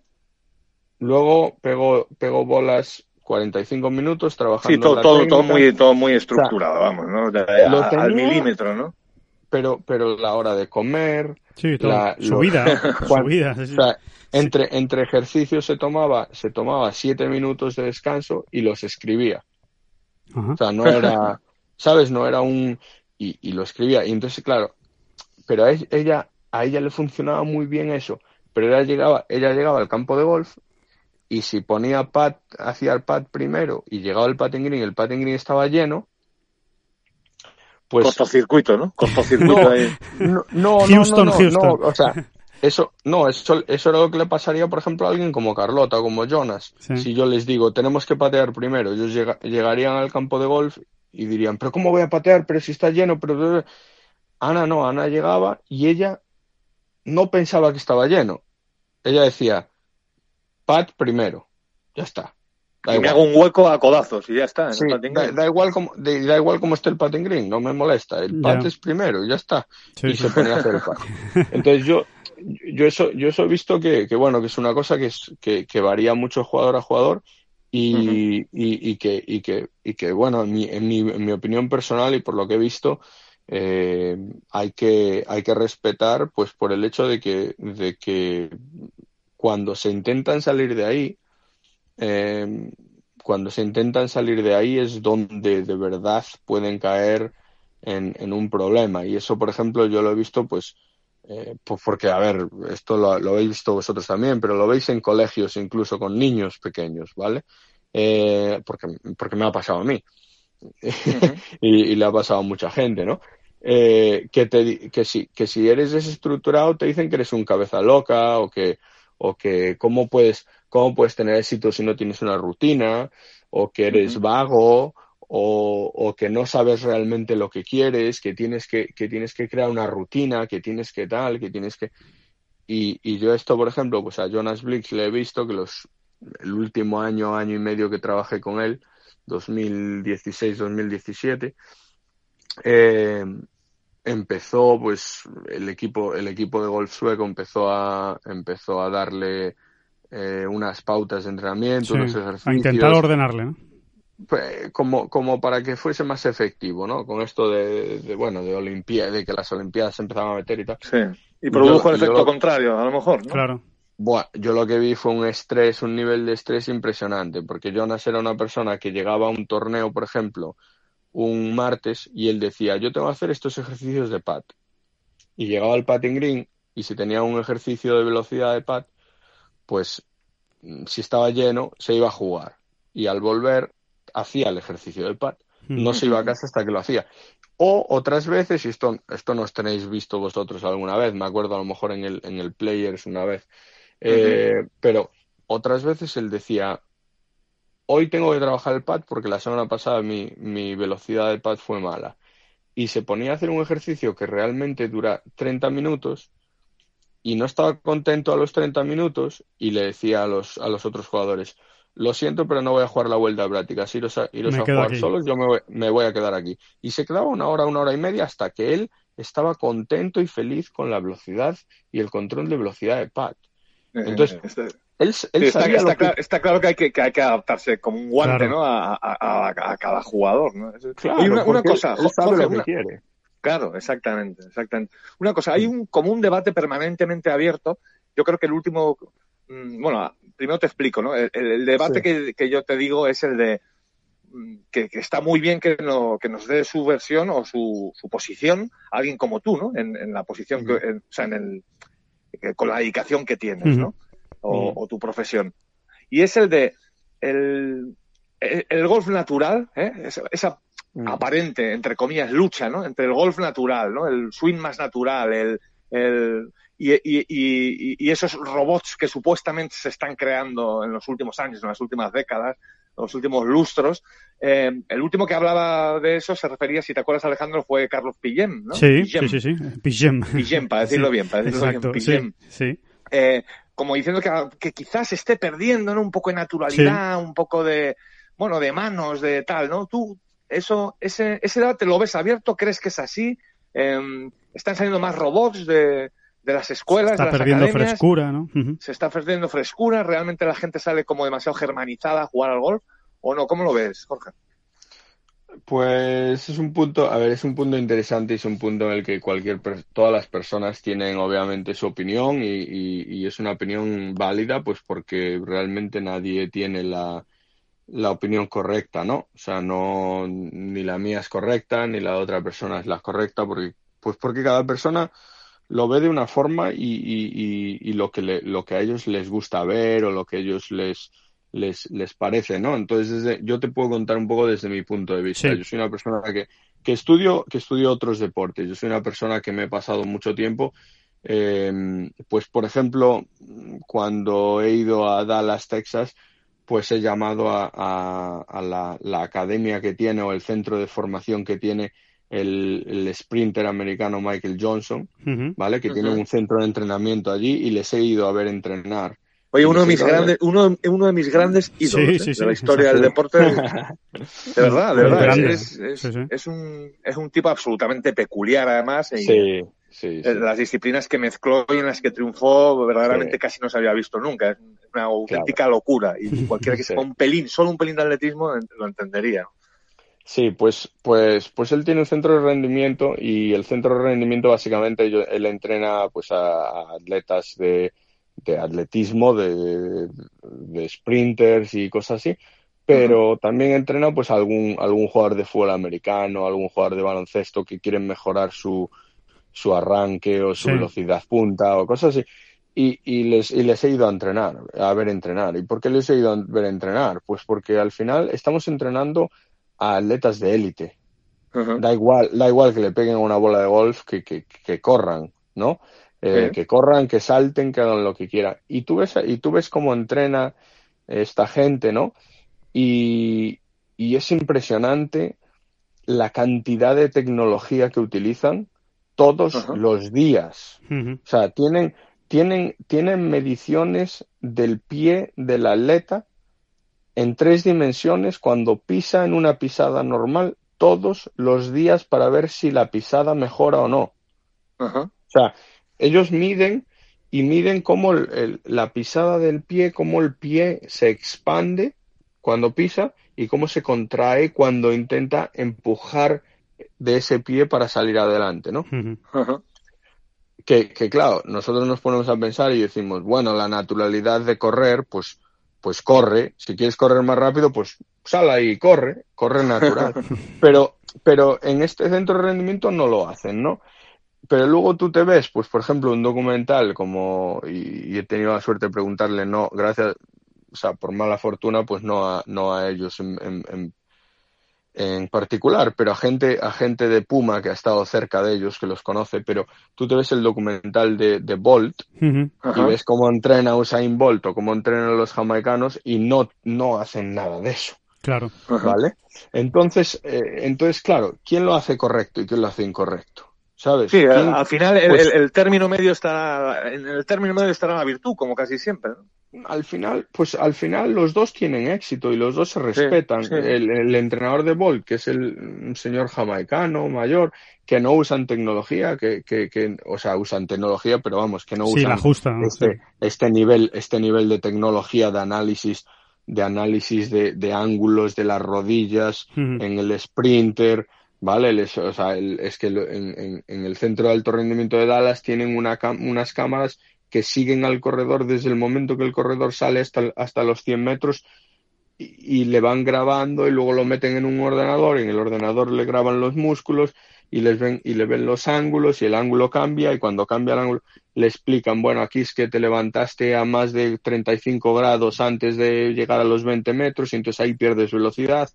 luego pegó, pegó bolas 45 minutos trabajando. Sí, todo, todo, todo, muy, todo muy estructurado, o sea, vamos, ¿no? De, a, tenía, al milímetro, ¿no? Pero, pero la hora de comer. Sí, todo. La, su, lo, vida, su vida. Sí, o sea, entre, entre ejercicios se tomaba, se tomaba siete minutos de descanso y los escribía. Ajá. O sea, no era, ¿sabes? No era un. Y, y, lo escribía. Y entonces, claro, pero a ella, a ella le funcionaba muy bien eso. Pero ella llegaba, ella llegaba al campo de golf y si ponía pad, hacía el pad primero y llegaba el patting green, el patting green estaba lleno, pues... Cortocircuito, ¿no? Cortocircuito no, ahí. No, no, Houston, no, no, Houston. no, o sea, eso, no, eso, eso era lo que le pasaría, por ejemplo, a alguien como Carlota o como Jonas. Sí. Si yo les digo, tenemos que patear primero, ellos llega, llegarían al campo de golf y dirían, pero ¿cómo voy a patear? Pero si está lleno, pero... Ana no, Ana llegaba y ella no pensaba que estaba lleno. Ella decía, pat primero, ya está. Da y me hago un hueco a codazos y ya está. Sí, da, da, igual como, da igual como esté el patting green, no me molesta. El pat yeah. es primero, ya está. Sí, y sí. se pone a hacer el pat. Entonces yo, yo eso, yo eso he visto que, que bueno, que es una cosa que, es, que, que varía mucho jugador a jugador y, uh -huh. y, y, que, y, que, y que, bueno, en mi, en, mi, en mi opinión personal y por lo que he visto, eh, hay que hay que respetar pues por el hecho de que de que cuando se intentan salir de ahí eh, cuando se intentan salir de ahí es donde de verdad pueden caer en, en un problema. Y eso por ejemplo yo lo he visto pues eh, pues porque a ver esto lo, lo, habéis visto vosotros también pero lo veis en colegios incluso con niños pequeños vale eh, porque porque me ha pasado a mí. Y, le ha pasado a mucha gente no eh, que, te, que, si, que si eres desestructurado te dicen que eres un cabeza loca o que, o que cómo, puedes, cómo puedes tener éxito si no tienes una rutina o que eres uh -huh. vago o, o, que no sabes realmente lo que quieres, que tienes que, que tienes que crear una rutina, que tienes que tal, que tienes que... Y, y yo esto, por ejemplo, pues a Jonas Blix le he visto que los, el último año, año y medio que trabajé con él, 2016-2017, eh, empezó pues el equipo el equipo de golf sueco empezó a empezó a darle eh, unas pautas de entrenamiento sí, unos ejercicios a intentar ordenarle ¿no? pues, como como para que fuese más efectivo no con esto de, de bueno de olimpiadas de que las olimpiadas se empezaban a meter y tal sí y produjo yo, el efecto lo, contrario a lo mejor ¿no? claro bueno, yo lo que vi fue un estrés, un nivel de estrés impresionante, porque Jonas era una persona que llegaba a un torneo, por ejemplo, un martes y él decía, yo tengo que hacer estos ejercicios de pad. Y llegaba al patting green y si tenía un ejercicio de velocidad de pad, pues mm, si estaba lleno, se iba a jugar. Y al volver, hacía el ejercicio de pad. No se iba a casa hasta que lo hacía. O otras veces, y esto, esto no os tenéis visto vosotros alguna vez, me acuerdo a lo mejor en el, en el Players una vez, eh, uh -huh. pero otras veces él decía, hoy tengo que trabajar el pad porque la semana pasada mi, mi velocidad de pad fue mala. Y se ponía a hacer un ejercicio que realmente dura 30 minutos y no estaba contento a los 30 minutos y le decía a los, a los otros jugadores, lo siento, pero no voy a jugar la vuelta de prácticas, iros a, iros a jugar aquí. solos, yo me voy, me voy a quedar aquí. Y se quedaba una hora, una hora y media hasta que él estaba contento y feliz con la velocidad y el control de velocidad de pad. Entonces, eh, este, él, él sí, está, sabía está, que... claro, está, claro, que hay que, que hay que adaptarse como un guante claro. ¿no? a, a, a, cada jugador. ¿no? Claro, y una, una cosa, él, él sabe Jorge, lo que una... quiere. Claro, exactamente, exactamente. Una cosa, hay un, como un debate permanentemente abierto. Yo creo que el último, mm, bueno, primero te explico, ¿no? El, el debate sí. que, que, yo te digo es el de, que, está muy bien que, no, que nos dé su versión o su, su posición alguien como tú, ¿no? En, la posición, que, o sea, en el, con la dedicación que tienes, ¿no? O, tu profesión. Y es el de el, el, golf natural, ¿eh? esa, aparente, entre comillas, lucha, ¿no? Entre el golf natural, ¿no? El swing más natural, el, el y, y, y, esos robots que supuestamente se están creando en los últimos años, en las últimas décadas, los últimos lustros. Eh, el último que hablaba de eso se refería, si te acuerdas, Alejandro, fue Carlos Pillem, ¿no? Sí, sí, sí, Pillem. Pillem, para decirlo bien, para decirlo exacto, bien. Pillem. Sí, eh, como diciendo que, que, quizás esté perdiendo, ¿no? Un poco de naturalidad, un poco de, bueno, de manos, de tal, ¿no? Tú, eso, ese, ese debate lo ves abierto, crees que es así, eh, están saliendo más robots de, de las escuelas, se está de las perdiendo frescura, ¿no? Se está perdiendo frescura, realmente la gente sale como demasiado germanizada a jugar al golf, ¿o no? ¿Cómo lo ves, Jorge? Pues es un punto, a ver, es un punto interesante y es un punto en el que cualquier, todas las personas tienen obviamente su opinión y, y, es una opinión válida, pues porque realmente nadie tiene la, la opinión correcta, ¿no? O sea, no, ni la mía es correcta, ni la otra persona es la correcta, porque, pues porque cada persona lo ve de una forma y, y, y, lo, que lo que a ellos les gusta ver o lo que ellos les, les, les parece, ¿no? Entonces, yo te puedo contar un poco desde mi punto de vista. Yo soy una persona que, que, estudio, que estudio otros deportes. Yo soy una persona que me he pasado mucho tiempo. Eh, pues, por ejemplo, cuando he ido a Dallas, Texas, pues he llamado a, a, a la, la academia que tiene o el centro de formación que tiene el, sprinter americano Michael Johnson, ¿vale? Que tiene un centro de entrenamiento allí y les he ido a ver entrenar. Oye, uno de mis grandes, uno, uno de mis grandes ídolos ¿eh? de la historia del deporte. De verdad, de verdad. Es, es, es, un, es un tipo absolutamente peculiar, además. sí, sí, Las disciplinas que mezcló y en las que triunfó, verdaderamente casi no se había visto nunca. Es una auténtica locura. Y cualquiera que sepa un pelín, solo un pelín de atletismo, lo entendería. Sí, pues, pues, pues él tiene un centro de rendimiento y el centro de rendimiento básicamente él entrena pues a, atletas de, de atletismo, de, de, sprinters y cosas así, pero también entrena pues algún, algún jugador de fútbol americano, algún jugador de baloncesto que quieren mejorar su, su arranque o su velocidad punta o cosas así. Y, y, les, y les he ido a entrenar, a ver entrenar. ¿Y por qué les he ido a ver entrenar? Pues porque al final estamos entrenando a atletas de élite. Da igual, da igual que le peguen una bola de golf, que, que, que corran, ¿no? Eh, que corran, que salten, que hagan lo que quieran. Y tú ves, y tú ves cómo entrena esta gente, ¿no? Y, y es impresionante la cantidad de tecnología que utilizan todos los días. O sea, tienen, tienen, tienen mediciones del pie del atleta en tres dimensiones cuando pisa en una pisada normal todos los días para ver si la pisada mejora o no. O sea, ellos miden y miden cómo la pisada del pie, cómo el pie se expande cuando pisa y cómo se contrae cuando intenta empujar de ese pie para salir adelante, ¿no? que, que, claro, nosotros nos ponemos a pensar y decimos, bueno, la naturalidad de correr, pues pues corre. Si quieres correr más rápido, pues sal ahí y corre, corre natural. pero, pero en este centro de rendimiento no lo hacen, ¿no? Pero luego tú te ves, pues por ejemplo, un documental como, y, he tenido la suerte de preguntarle, no, gracias, o sea, por mala fortuna, pues no a, no a ellos en, en, en particular, pero a gente, a gente de Puma que ha estado cerca de ellos, que los conoce, pero tú te ves el documental de, de Bolt y ves cómo entrena Usain Bolt o cómo entrenan los jamaicanos y no, no hacen nada de eso. Claro. ¿Vale? Entonces, eh, entonces, claro, ¿quién lo hace correcto y quién lo hace incorrecto? ¿Sabes? Sí, al final el, pues el, término medio está en el término medio estará la virtud, como casi siempre. ¿no? al final, pues al final los dos tienen éxito y los dos se respetan. El, entrenador de Bolt, que es el señor jamaicano mayor, que no usan tecnología, que, que, que o sea, usan tecnología, pero vamos, que no usan este, este nivel, este nivel de tecnología de análisis, de análisis de, de ángulos de las rodillas en el sprinter. ¿Vale? o sea, es que en, en, el centro de alto rendimiento de Dallas tienen una, unas cámaras que siguen al corredor desde el momento que el corredor sale hasta, hasta los 100 metros y, le van grabando y luego lo meten en un ordenador y en el ordenador le graban los músculos y les ven y le ven los ángulos y el ángulo cambia y cuando cambia el ángulo le explican, bueno, aquí es que te levantaste a más de 35 grados antes de llegar a los 20 metros y entonces ahí pierdes velocidad.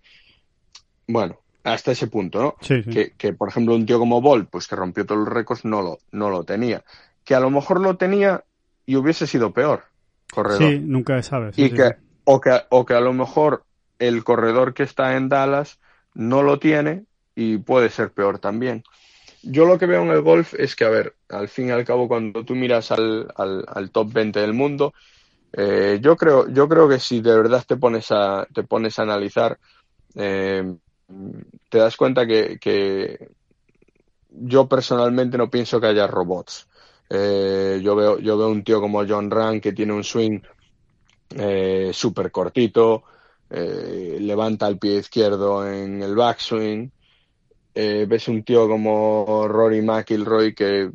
Bueno, hasta ese punto, ¿no? Que, que, por ejemplo, un tío como Bolt, pues que rompió todos los récords, no lo, no lo tenía. Que a lo mejor lo tenía y hubiese sido peor, corredor. Sí, nunca sabes. y que, o que, o que a lo mejor el corredor que está en Dallas no lo tiene y puede ser peor también. Yo lo que veo en el golf es que, a ver, al fin y al cabo, cuando tú miras al, al, top 20 del mundo, eh, yo creo, yo creo que si de verdad te pones a, te pones a analizar, eh, te das cuenta que, que, yo personalmente no pienso que haya robots. Eh, yo veo, yo veo un tío como John Rand que tiene un swing eh, súper cortito, eh, levanta el pie izquierdo en el backswing. Eh, ves un tío como Rory McIlroy que,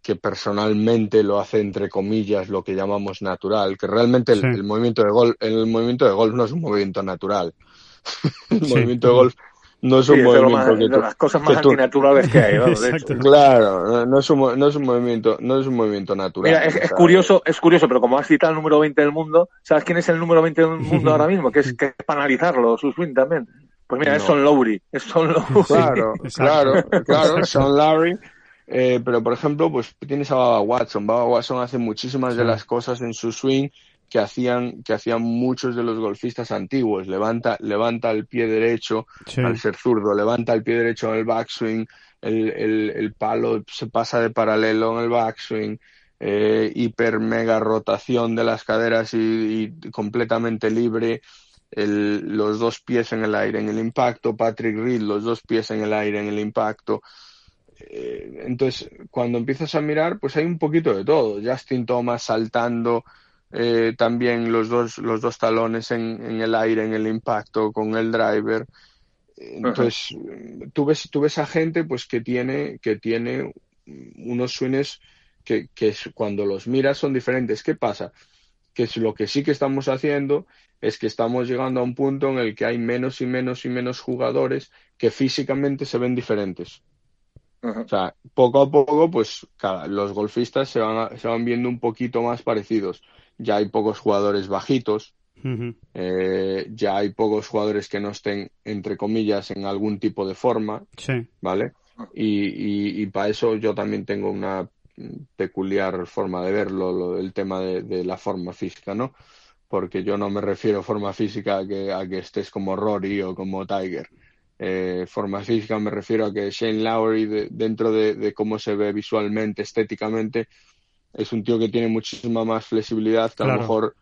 que personalmente lo hace entre comillas lo que llamamos natural, que realmente el, movimiento de golf, el movimiento de golf no es un movimiento natural. el movimiento de golf no es un movimiento de las cosas más antinaturales que hay claro no es, un, no es un movimiento no es un movimiento natural mira es, curioso es curioso pero como has citado el número 20 del mundo sabes quién es el número 20 del mundo ahora mismo que es que es para analizarlo su swing también. Pues mira es Son Lowry es Son Lowry. claro claro claro Son Lowry. Eh, pero por ejemplo pues tienes a Baba Watson. Baba Watson hace muchísimas de las cosas en su swing que hacían, que hacían muchos de los golfistas antiguos. Levanta, levanta el pie derecho al ser zurdo, levanta el pie derecho en el backswing, el, el, el palo se pasa de paralelo en el backswing, eh, hiper mega rotación de las caderas y, completamente libre. El, los dos pies en el aire en el impacto, Patrick Reed, los dos pies en el aire en el impacto. Eh, entonces, cuando empiezas a mirar, pues hay un poquito de todo. Justin Thomas saltando, eh, también los dos, los dos talones en, en, el aire, en el impacto con el driver. Entonces, tú ves, tú ves a gente pues que tiene, que tiene unos swings que, que cuando los miras son diferentes. ¿Qué pasa? Que es lo que sí que estamos haciendo es que estamos llegando a un punto en el que hay menos y menos y menos jugadores que físicamente se ven diferentes. O sea, poco a poco, pues cada, los golfistas se van, se van viendo un poquito más parecidos ya hay pocos jugadores bajitos, eh, ya hay pocos jugadores que no estén, entre comillas, en algún tipo de forma, ¿vale? Y, y, para eso yo también tengo una peculiar forma de verlo, el tema de, la forma física, ¿no? Porque yo no me refiero a forma física a que, a que estés como Rory o como Tiger. Eh, forma física me refiero a que Shane Lowry, dentro de, cómo se ve visualmente, estéticamente, es un tío que tiene muchísima más flexibilidad que a lo mejor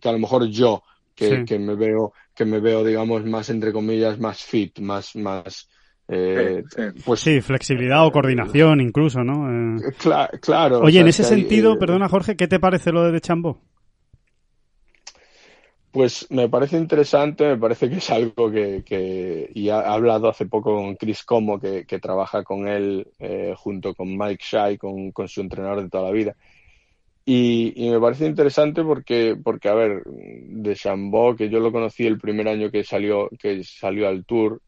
que a lo mejor yo que, que, me veo que me veo digamos más entre comillas más fit más más eh, pues sí flexibilidad o coordinación incluso no eh, claro oye en ese sentido eh, perdona Jorge qué te parece lo de Chambo pues me parece interesante, me parece que es algo que, que y ha hablado hace poco con Chris Como, que, trabaja con él eh, junto con Mike Shy, con, su entrenador de toda la vida. Y, y, me parece interesante porque, porque, a ver, de Chambó, que yo lo conocí el primer año que salió, que salió al tour,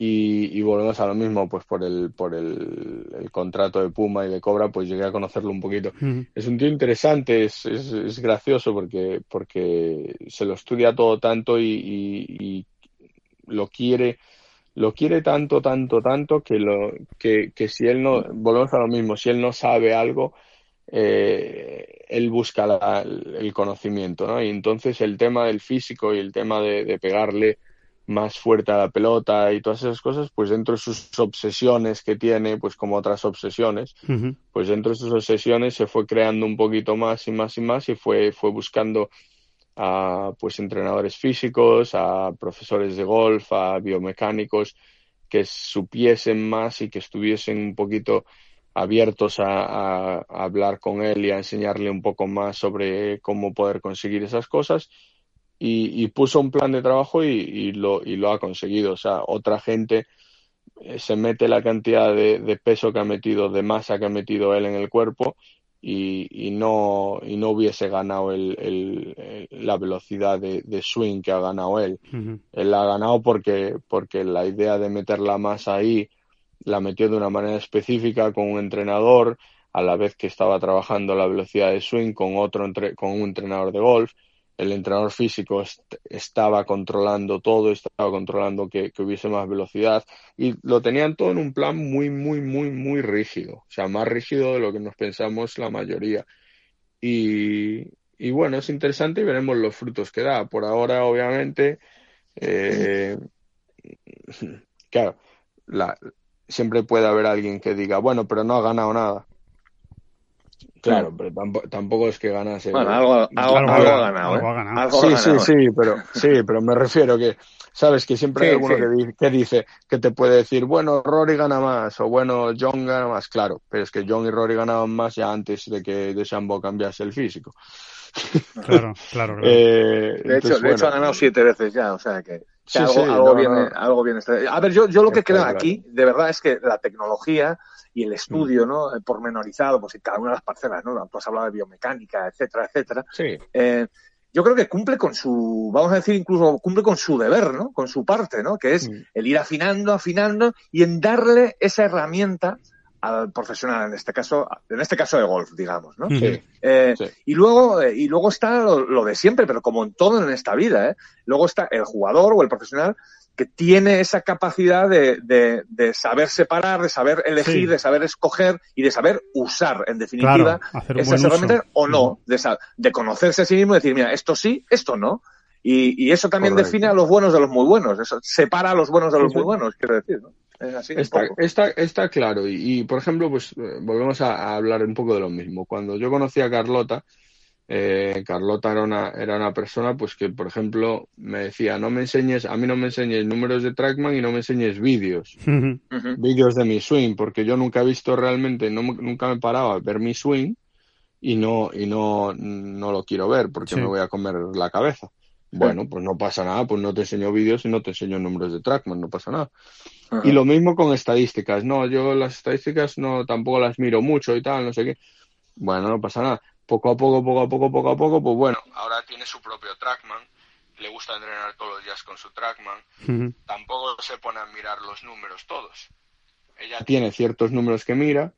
y, volvemos a lo mismo, pues por el, por el, contrato de Puma y de Cobra, pues llegué a conocerlo un poquito. Es un tío interesante, es, es, gracioso porque, porque se lo estudia todo tanto y, lo quiere, lo quiere tanto, tanto, tanto que lo, que, que si él no, volvemos a lo mismo, si él no sabe algo, eh, él busca el conocimiento, ¿no? Y entonces el tema del físico y el tema de pegarle más fuerte a la pelota y todas esas cosas, pues dentro de sus obsesiones que tiene, pues como otras obsesiones, pues dentro de sus obsesiones se fue creando un poquito más y más y más y fue, fue buscando a pues entrenadores físicos, a profesores de golf, a biomecánicos que supiesen más y que estuviesen un poquito abiertos a, a hablar con él y a enseñarle un poco más sobre cómo poder conseguir esas cosas y, puso un plan de trabajo y, lo, y lo ha conseguido. O sea, otra gente eh, se mete la cantidad de, peso que ha metido, de masa que ha metido él en el cuerpo y, no, y no hubiese ganado el, la velocidad de, swing que ha ganado él. Él la ha ganado porque, porque la idea de meterla más ahí la metió de una manera específica con un entrenador, a la vez que estaba trabajando la velocidad de swing con otro con un entrenador de golf el entrenador físico estaba controlando todo, estaba controlando que, hubiese más velocidad y lo tenían todo en un plan muy, muy, muy, muy rígido, o sea, más rígido de lo que nos pensamos la mayoría. Y, bueno, es interesante y veremos los frutos que da. Por ahora, obviamente, eh, claro, siempre puede haber alguien que diga, bueno, pero no ha ganado nada. Claro, pero tampoco, es que ganase. Bueno, algo, ha ganado. ¿eh? sí, sí, sí, pero, sí, pero me refiero que, sabes, que siempre hay alguno que, dice, que te puede decir, bueno, Rory gana más, o bueno, John gana más. Claro, pero es que John y Rory ganaban más ya antes de que de Sambo cambiase el físico. Claro, claro. Eh, de, hecho, de hecho, ha ganado siete veces ya, o sea que. algo, viene, algo viene. A ver, yo, yo lo que creo aquí, de verdad, es que la tecnología y el estudio, mm. ¿no? Pormenorizado, pues en cada una de las parcelas, ¿no? Tú has hablado de biomecánica, etcétera, etcétera. Sí. Eh, yo creo que cumple con su, vamos a decir, incluso cumple con su deber, ¿no? Con su parte, ¿no? Que es mm. el ir afinando, afinando y en darle esa herramienta al profesional, en este caso, en este caso de golf, digamos, ¿no? Eh, y luego, eh, y luego está lo, lo, de siempre, pero como en todo en esta vida, ¿eh? Luego está el jugador o el profesional que tiene esa capacidad de, de, saber separar, de saber elegir, de saber escoger y de saber usar, en definitiva, esas herramientas o no, de, de, conocerse a sí mismo y decir, mira, esto sí, esto no. Y, y eso también define a los buenos de los muy buenos, eso separa a los buenos de los muy buenos, quiero decir, ¿no? así está, está, está, claro. Y, por ejemplo, pues eh, volvemos a, hablar un poco de lo mismo. Cuando yo conocí a Carlota, eh, Carlota era una, era una persona pues que, por ejemplo, me decía, no me enseñes, a mí no me enseñes números de Trackman y no me enseñes vídeos, vídeos de mi swing, porque yo nunca he visto realmente, no, nunca me paraba a ver mi swing y no, y no, no lo quiero ver porque me voy a comer la cabeza. Bueno, pues no pasa nada, pues no te enseño vídeos y no te enseño números de Trackman, no pasa nada. Y lo mismo con estadísticas, no, yo las estadísticas no tampoco las miro mucho y tal, no sé qué. Bueno, no pasa nada poco a poco, poco a poco, poco a poco, pues bueno, ahora tiene su propio trackman, le gusta entrenar todos los días con su trackman, tampoco se pone a mirar los números todos. Ella tiene ciertos números que mira,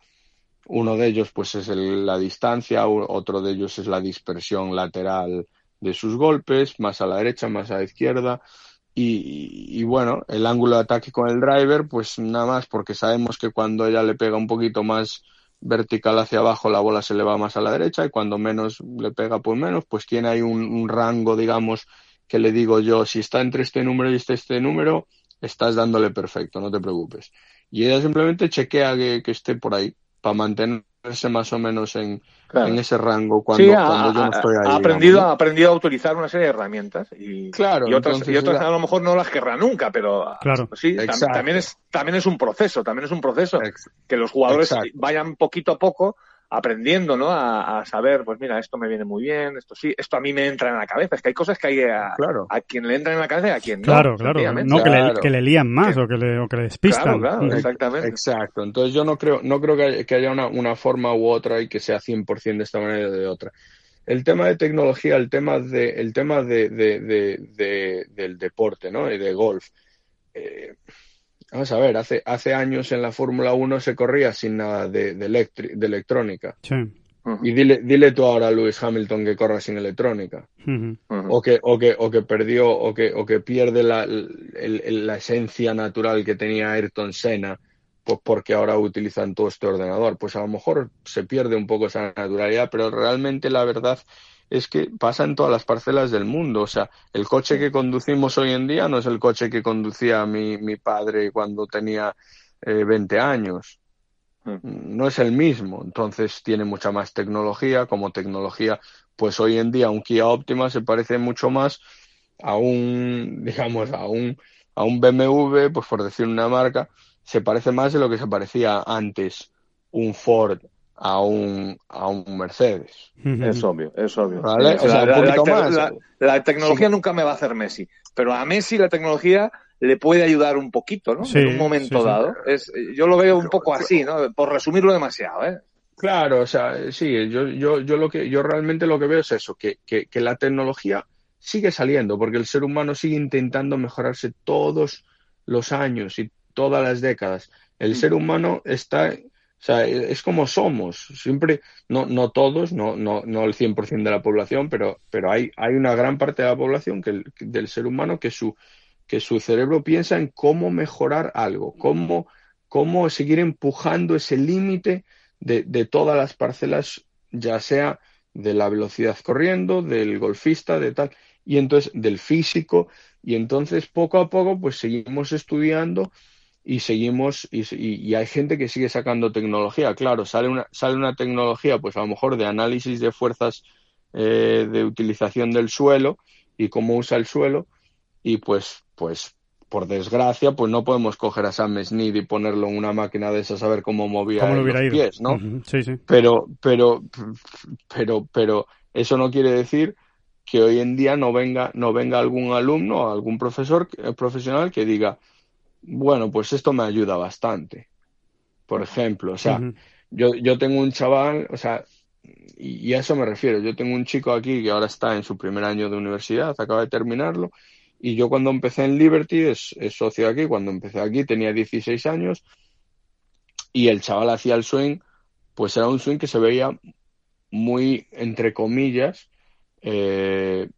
uno de ellos pues es la distancia, otro de ellos es la dispersión lateral de sus golpes, más a la derecha, más a la izquierda. Y, y, bueno, el ángulo de ataque con el driver, pues nada más, porque sabemos que cuando ella le pega un poquito más vertical hacia abajo la bola se le va más a la derecha y cuando menos le pega pues menos, pues tiene ahí un, rango, digamos, que le digo yo, si está entre este número y este, este número, estás dándole perfecto, no te preocupes. Y ella simplemente chequea que, que esté por ahí para mantener más o menos en, en ese rango cuando, yo no estoy ahí. Ha aprendido, ha aprendido a utilizar una serie de herramientas y, claro, y otras, y otras a lo mejor no las querrá nunca, pero claro. sí, también, es, también es un proceso, también es un proceso que los jugadores vayan poquito a poco aprendiendo, ¿no? A, saber, pues mira, esto me viene muy bien, esto sí, esto a mí me entra en la cabeza. Es que hay cosas que hay a, a quien le entra en la cabeza y a quien no. Claro, claro. No que le, que le, lían más o, que le, o que le despistan. Claro, claro, exactamente. Exacto. Entonces yo no creo, no creo que haya una, una forma u otra y que sea 100% de esta manera o de otra. El tema de tecnología, el tema de, el tema de, de, de del deporte, ¿no? Y de golf. Eh, Vamos a ver, hace, hace años en la Fórmula 1 se corría sin nada de, de, electrónica. Sí. Y dile, dile tú ahora a Lewis Hamilton que corra sin electrónica. o, que, o, que, o que perdió, o que, o que pierde la, la esencia natural que tenía Ayrton Senna, pues porque ahora utilizan todo este ordenador. Pues a lo mejor se pierde un poco esa naturalidad, pero realmente la verdad es que pasa en todas las parcelas del mundo. O sea, el coche que conducimos hoy en día no es el coche que conducía mi, mi padre cuando tenía eh, 20 años. Mm. No es el mismo. Entonces tiene mucha más tecnología. Como tecnología, pues hoy en día un Kia Optima se parece mucho más a un, digamos, a un, a un BMW, pues por decir una marca, se parece más de lo que se parecía antes un Ford a un, a un Mercedes. Es obvio, es obvio. la, tecnología nunca me va a hacer Messi, pero a Messi la tecnología le puede ayudar un poquito, ¿no? en un momento dado. Es, yo lo veo un poco así, ¿no? Por resumirlo demasiado, ¿eh? Claro, o sea, sí, yo, yo, yo lo que yo realmente lo que veo es eso, que, que, que la tecnología sigue saliendo, porque el ser humano sigue intentando mejorarse todos los años y todas las décadas. El ser humano está, o sea, es como somos, siempre, no, no todos, no, no, no el 100% de la población, pero, pero hay, hay una gran parte de la población que, del ser humano que su, que su cerebro piensa en cómo mejorar algo, cómo, cómo seguir empujando ese límite de, de todas las parcelas, ya sea de la velocidad corriendo, del golfista, de tal y entonces del físico y entonces poco a poco pues seguimos estudiando y seguimos y, y, hay gente que sigue sacando tecnología. Claro sale una sale una tecnología pues a lo mejor de análisis de fuerzas eh, de utilización del suelo y cómo usa el suelo y pues pues por desgracia pues no podemos coger a Sam Snead y ponerlo en una máquina de esas a ver cómo movía los pies no sí, sí. pero pero pero pero eso no quiere decir que hoy en día no venga, no venga algún alumno algún profesor eh, profesional que diga, bueno, pues esto me ayuda bastante. Por ejemplo, o sea, yo, yo tengo un chaval, o sea, y, a eso me refiero, yo tengo un chico aquí que ahora está en su primer año de universidad, acaba de terminarlo, y yo cuando empecé en Liberty, es, es socio aquí, cuando empecé aquí tenía 16 años, y el chaval hacía el swing, pues era un swing que se veía muy, entre comillas, eh,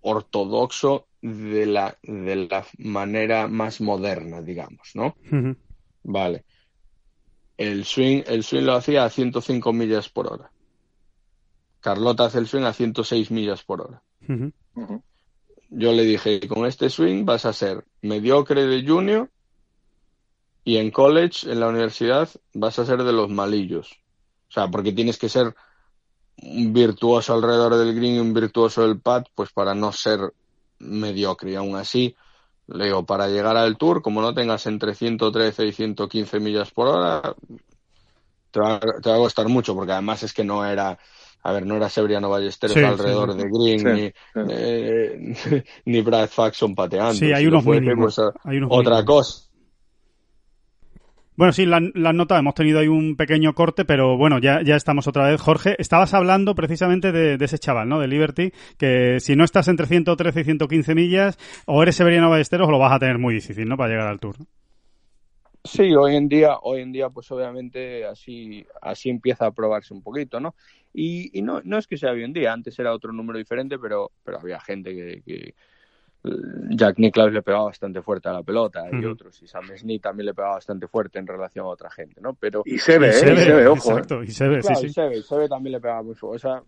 ortodoxo de la, de la manera más moderna, digamos, ¿no? Vale. El swing, el swing lo hacía a 105 millas por hora. Carlota hace el swing a 106 millas por hora. Yo le dije, con este swing vas a ser mediocre de junior y en college, en la universidad, vas a ser de los malillos. O sea, porque tienes que ser un virtuoso alrededor del green y un virtuoso del pad, pues para no ser mediocre. Y aún así, le digo, para llegar al tour, como no tengas entre 113 y 115 millas por hora, te va, te va a costar mucho, porque además es que no era, a ver, no era Sebriano Ballesteros alrededor de Green, ni, eh, ni Brad Faxon pateando. Sí, hay unos, mínimos, pues, hay unos Otra cosa bueno, sí, la, la nota, hemos tenido ahí un pequeño corte, pero bueno, ya, ya estamos otra vez. Jorge, estabas hablando precisamente de, ese chaval, ¿no? De Liberty, que si no estás entre 113 y 115 millas, o eres Severiano Ballesteros lo vas a tener muy difícil, ¿no? Para llegar al Tour. Sí, hoy en día, hoy en día, pues obviamente así, así empieza a probarse un poquito, ¿no? Y, y no, no es que sea hoy en día, antes era otro número diferente, pero, pero había gente que Jack Nicklaus le pegaba bastante fuerte a la pelota y otros, y Sam Smith también le pegaba bastante fuerte en relación a otra gente, ¿no? Pero y se ve, y se, ve, ojo, exacto, y se ve, claro, sí, y se ve, se ve también le pegaba muy fuerte, o sea,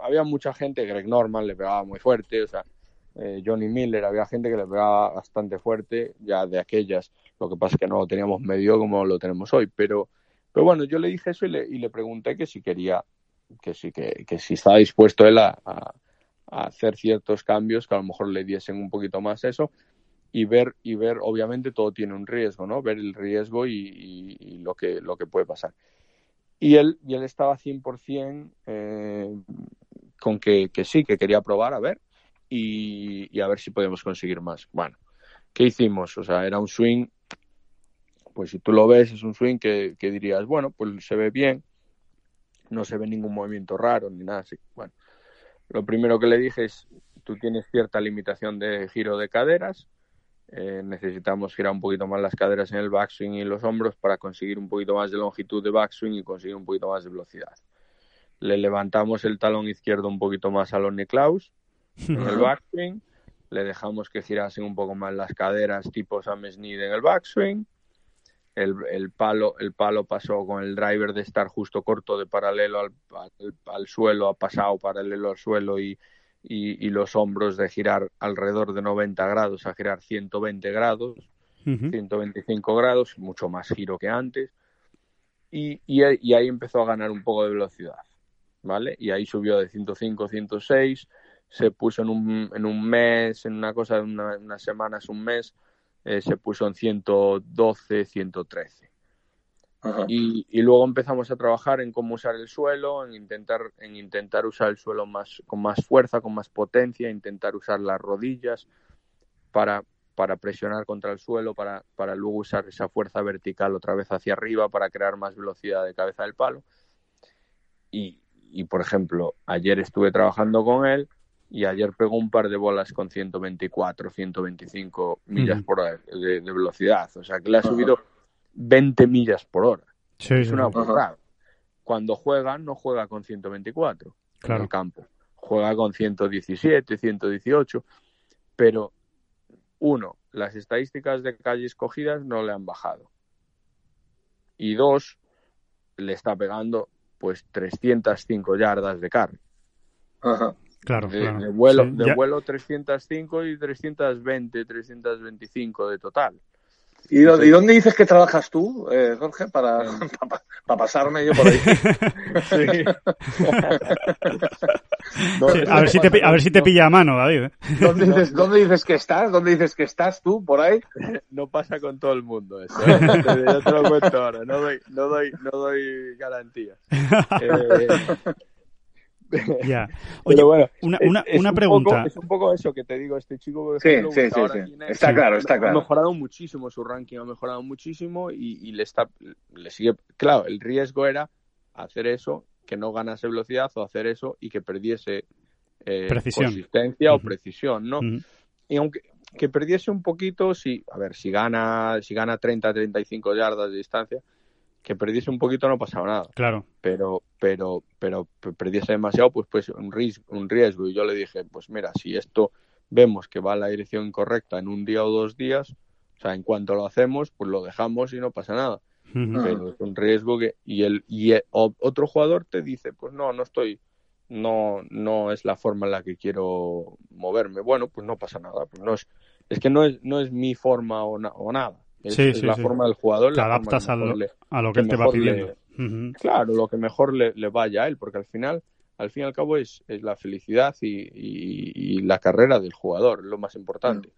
había mucha gente, Greg Norman le pegaba muy fuerte, o sea, eh, Johnny Miller, había gente que le pegaba bastante fuerte, ya de aquellas, lo que pasa es que no lo teníamos medio como lo tenemos hoy, pero, pero bueno, yo le dije eso y le, y le pregunté que si quería, que sí, que, que si estaba dispuesto él a, a hacer ciertos cambios que a lo mejor le diesen un poquito más eso y ver y ver obviamente todo tiene un riesgo no ver el riesgo y, y, lo que lo que puede pasar. Y él y él estaba 100% eh, con que, que, sí que quería probar a ver y, y, a ver si podemos conseguir más. Bueno qué hicimos o sea era un swing pues si tú lo ves es un swing que, que dirías bueno pues se ve bien no se ve ningún movimiento raro ni nada así bueno lo primero que le dije es, tú tienes cierta limitación de giro de caderas, eh, necesitamos girar un poquito más las caderas en el backswing y los hombros para conseguir un poquito más de longitud de backswing y conseguir un poquito más de velocidad. Le levantamos el talón izquierdo un poquito más a los Niklaus en el backswing, le dejamos que girasen un poco más las caderas tipo Sam Snead en el backswing, el, el, palo, el palo pasó con el driver de estar justo corto de paralelo al, al, al suelo, ha pasado paralelo al suelo y, y, y, los hombros de girar alrededor de 90 grados a girar 120 grados, uh -huh. 125 grados, mucho más giro que antes. Y, y, y, ahí empezó a ganar un poco de velocidad, ¿vale? Y ahí subió de 105 106, se puso en un, en un mes, en una cosa, una, unas semanas, un mes, eh, se puso en 112, 113. Y, y, luego empezamos a trabajar en cómo usar el suelo, en intentar, en intentar usar el suelo más, con más fuerza, con más potencia, intentar usar las rodillas para, para presionar contra el suelo, para, para luego usar esa fuerza vertical otra vez hacia arriba para crear más velocidad de cabeza del palo. y, y, por ejemplo, ayer estuve trabajando con él y ayer pegó un par de bolas con 124, 125 millas por hora de, velocidad. O sea, que le ha subido 20 millas por hora. es una burrada. Cuando juega, no juega con 124 en el campo. Juega con 117, 118. Pero, uno, las estadísticas de calles cogidas no le han bajado. Y dos, le está pegando pues 305 yardas de carne. Ajá. Claro, de, vuelo, de vuelo 305 y 320, 325 de total. ¿Y, dónde dices que trabajas tú, eh, Jorge, para, para, pasarme yo por ahí? a, ver si te, a ver si te pilla a mano, David. ¿eh? ¿Dónde dices, ¿Dónde dices que estás? ¿Dónde dices que estás tú, por ahí? No pasa con todo el mundo eso. ¿eh? Yo te lo cuento ahora. No doy, no doy, no doy garantías. Ya. Oye, bueno, una, una, una pregunta. es un poco eso que te digo, este chico. sí, sí, sí, Está claro, está claro. Ha mejorado muchísimo su ranking, ha mejorado muchísimo y, le está, le sigue. Claro, el riesgo era hacer eso, que no ganase velocidad o hacer eso y que perdiese eh, consistencia o precisión, ¿no? Y aunque que perdiese un poquito, si, a ver, si gana, si gana 30, 35 yardas de distancia, que perdiese un poquito no pasaba nada. Claro. Pero, pero, pero perdiese demasiado, pues pues un riesgo, un riesgo. Y yo le dije, pues mira, si esto vemos que va en la dirección incorrecta en un día o dos días, o sea, en cuanto lo hacemos, pues lo dejamos y no pasa nada. Pero es un riesgo que y el y otro jugador te dice, pues no, no estoy no no es la forma en la que quiero moverme. Bueno, pues no pasa nada, pues no es es que no es no es mi forma o, o nada. Es, la forma del jugador. Te adaptas a lo, que, él te va pidiendo. Claro, lo que mejor le, le, vaya a él, porque al final al fin y al cabo es, es la felicidad y, la carrera del jugador, lo más importante.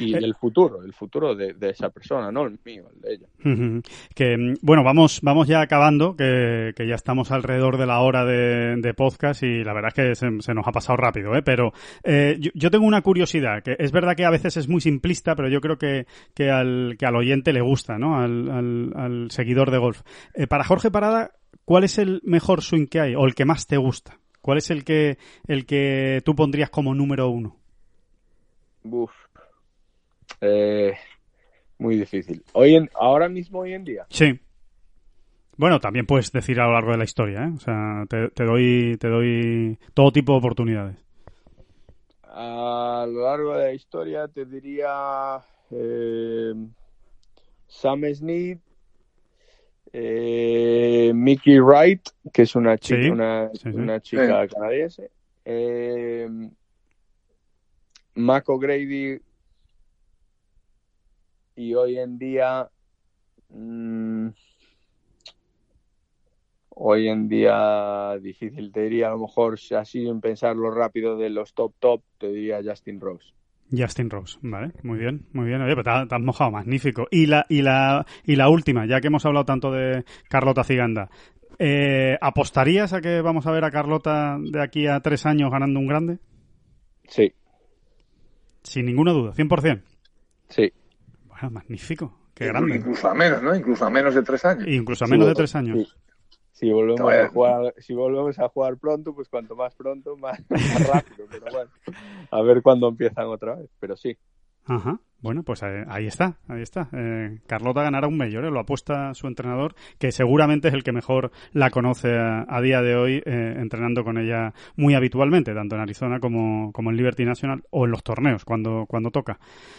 Y eh, el futuro, el futuro de, esa persona, no el mío, el de ella. Que, bueno, vamos, vamos ya acabando, que, ya estamos alrededor de la hora de, podcast y la verdad es que se, nos ha pasado rápido, ¿eh? pero eh, yo, tengo una curiosidad, que es verdad que a veces es muy simplista, pero yo creo que, que, al, que al oyente le gusta, ¿no? Al, al, seguidor de golf. Eh, para Jorge Parada, ¿cuál es el mejor swing que hay o el que más te gusta? ¿Cuál es el que, el que tú pondrías como número uno? Uf. Eh, muy difícil. Hoy en, ahora mismo, hoy en día. Sí. Bueno, también puedes decir a lo largo de la historia, ¿eh? O sea, te, doy, te doy todo tipo de oportunidades. A lo largo de la historia te diría eh, Sam Snead, eh, Mickey Wright, que es una chica, una, chica canadiense, eh, Mac O'Grady. Y hoy en día mm, hoy en día difícil te diría a lo mejor así en pensarlo rápido de los top top te diría Justin Rose Justin Rose, vale, muy bien, muy bien. Oye, pero te, has mojado, magnífico. Y la, y la, y la última, ya que hemos hablado tanto de Carlota Ciganda, eh, ¿apostarías a que vamos a ver a Carlota de aquí a tres años ganando un grande? Sí. Sin ninguna duda, 100%. Sí. Bueno, magnífico. Qué grande. Incluso a menos, ¿no? Incluso a menos de tres años. Incluso a menos de tres años. Si volvemos, a jugar, si volvemos a jugar pronto, pues cuanto más pronto, más, más rápido. Pero bueno, a ver cuándo empiezan otra vez. Pero sí. Ajá. Bueno, pues eh, ahí está, ahí está. Eh, Carlota ganará un mayor, ¿eh? lo apuesta su entrenador, que seguramente es el que mejor la conoce a, día de hoy, entrenando con ella muy habitualmente, tanto en Arizona como, como en Liberty National o en los torneos, cuando, cuando toca.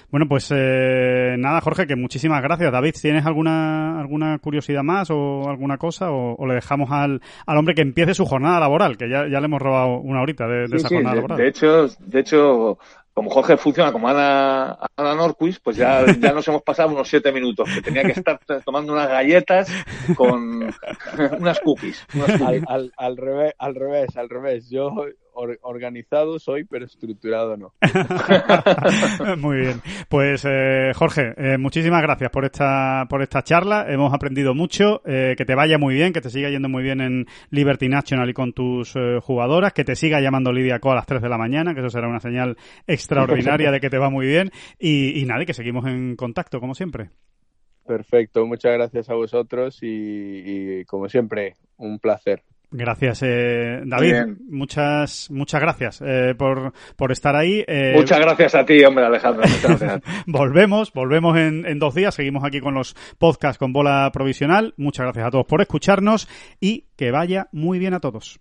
Bueno, pues nada, Jorge, que muchísimas gracias. David, ¿tienes alguna, alguna curiosidad más o alguna cosa? O, le dejamos al, al hombre que empiece su jornada laboral, que ya, ya le hemos robado una horita de, esa jornada laboral. De hecho, de hecho, como Jorge funciona como Ana, Ana Norquist, pues ya, ya nos hemos pasado unos siete minutos, que tenía que estar tomando unas galletas con unas cookies. Al, al, revés, al revés, al revés. Yo organizado soy, pero estructurado no. Muy bien. Pues eh, Jorge, eh, muchísimas gracias por esta por esta charla. Hemos aprendido mucho. Eh, que te vaya muy bien, que te siga yendo muy bien en Liberty National y con tus jugadoras. Que te siga llamando Lidia Co a las 3 de la mañana, que eso será una señal extraordinaria de que te va muy bien. Y, y nada, que seguimos en contacto, como siempre. Perfecto, muchas gracias a vosotros y como siempre, un placer. Gracias, eh, David. Muchas, muchas gracias eh, por, por estar ahí. Eh, Muchas gracias a ti, hombre, Alejandro. Muchas gracias volvemos, volvemos en, en dos días. Seguimos aquí con los podcasts con bola provisional. Muchas gracias a todos por escucharnos y que vaya muy bien a todos.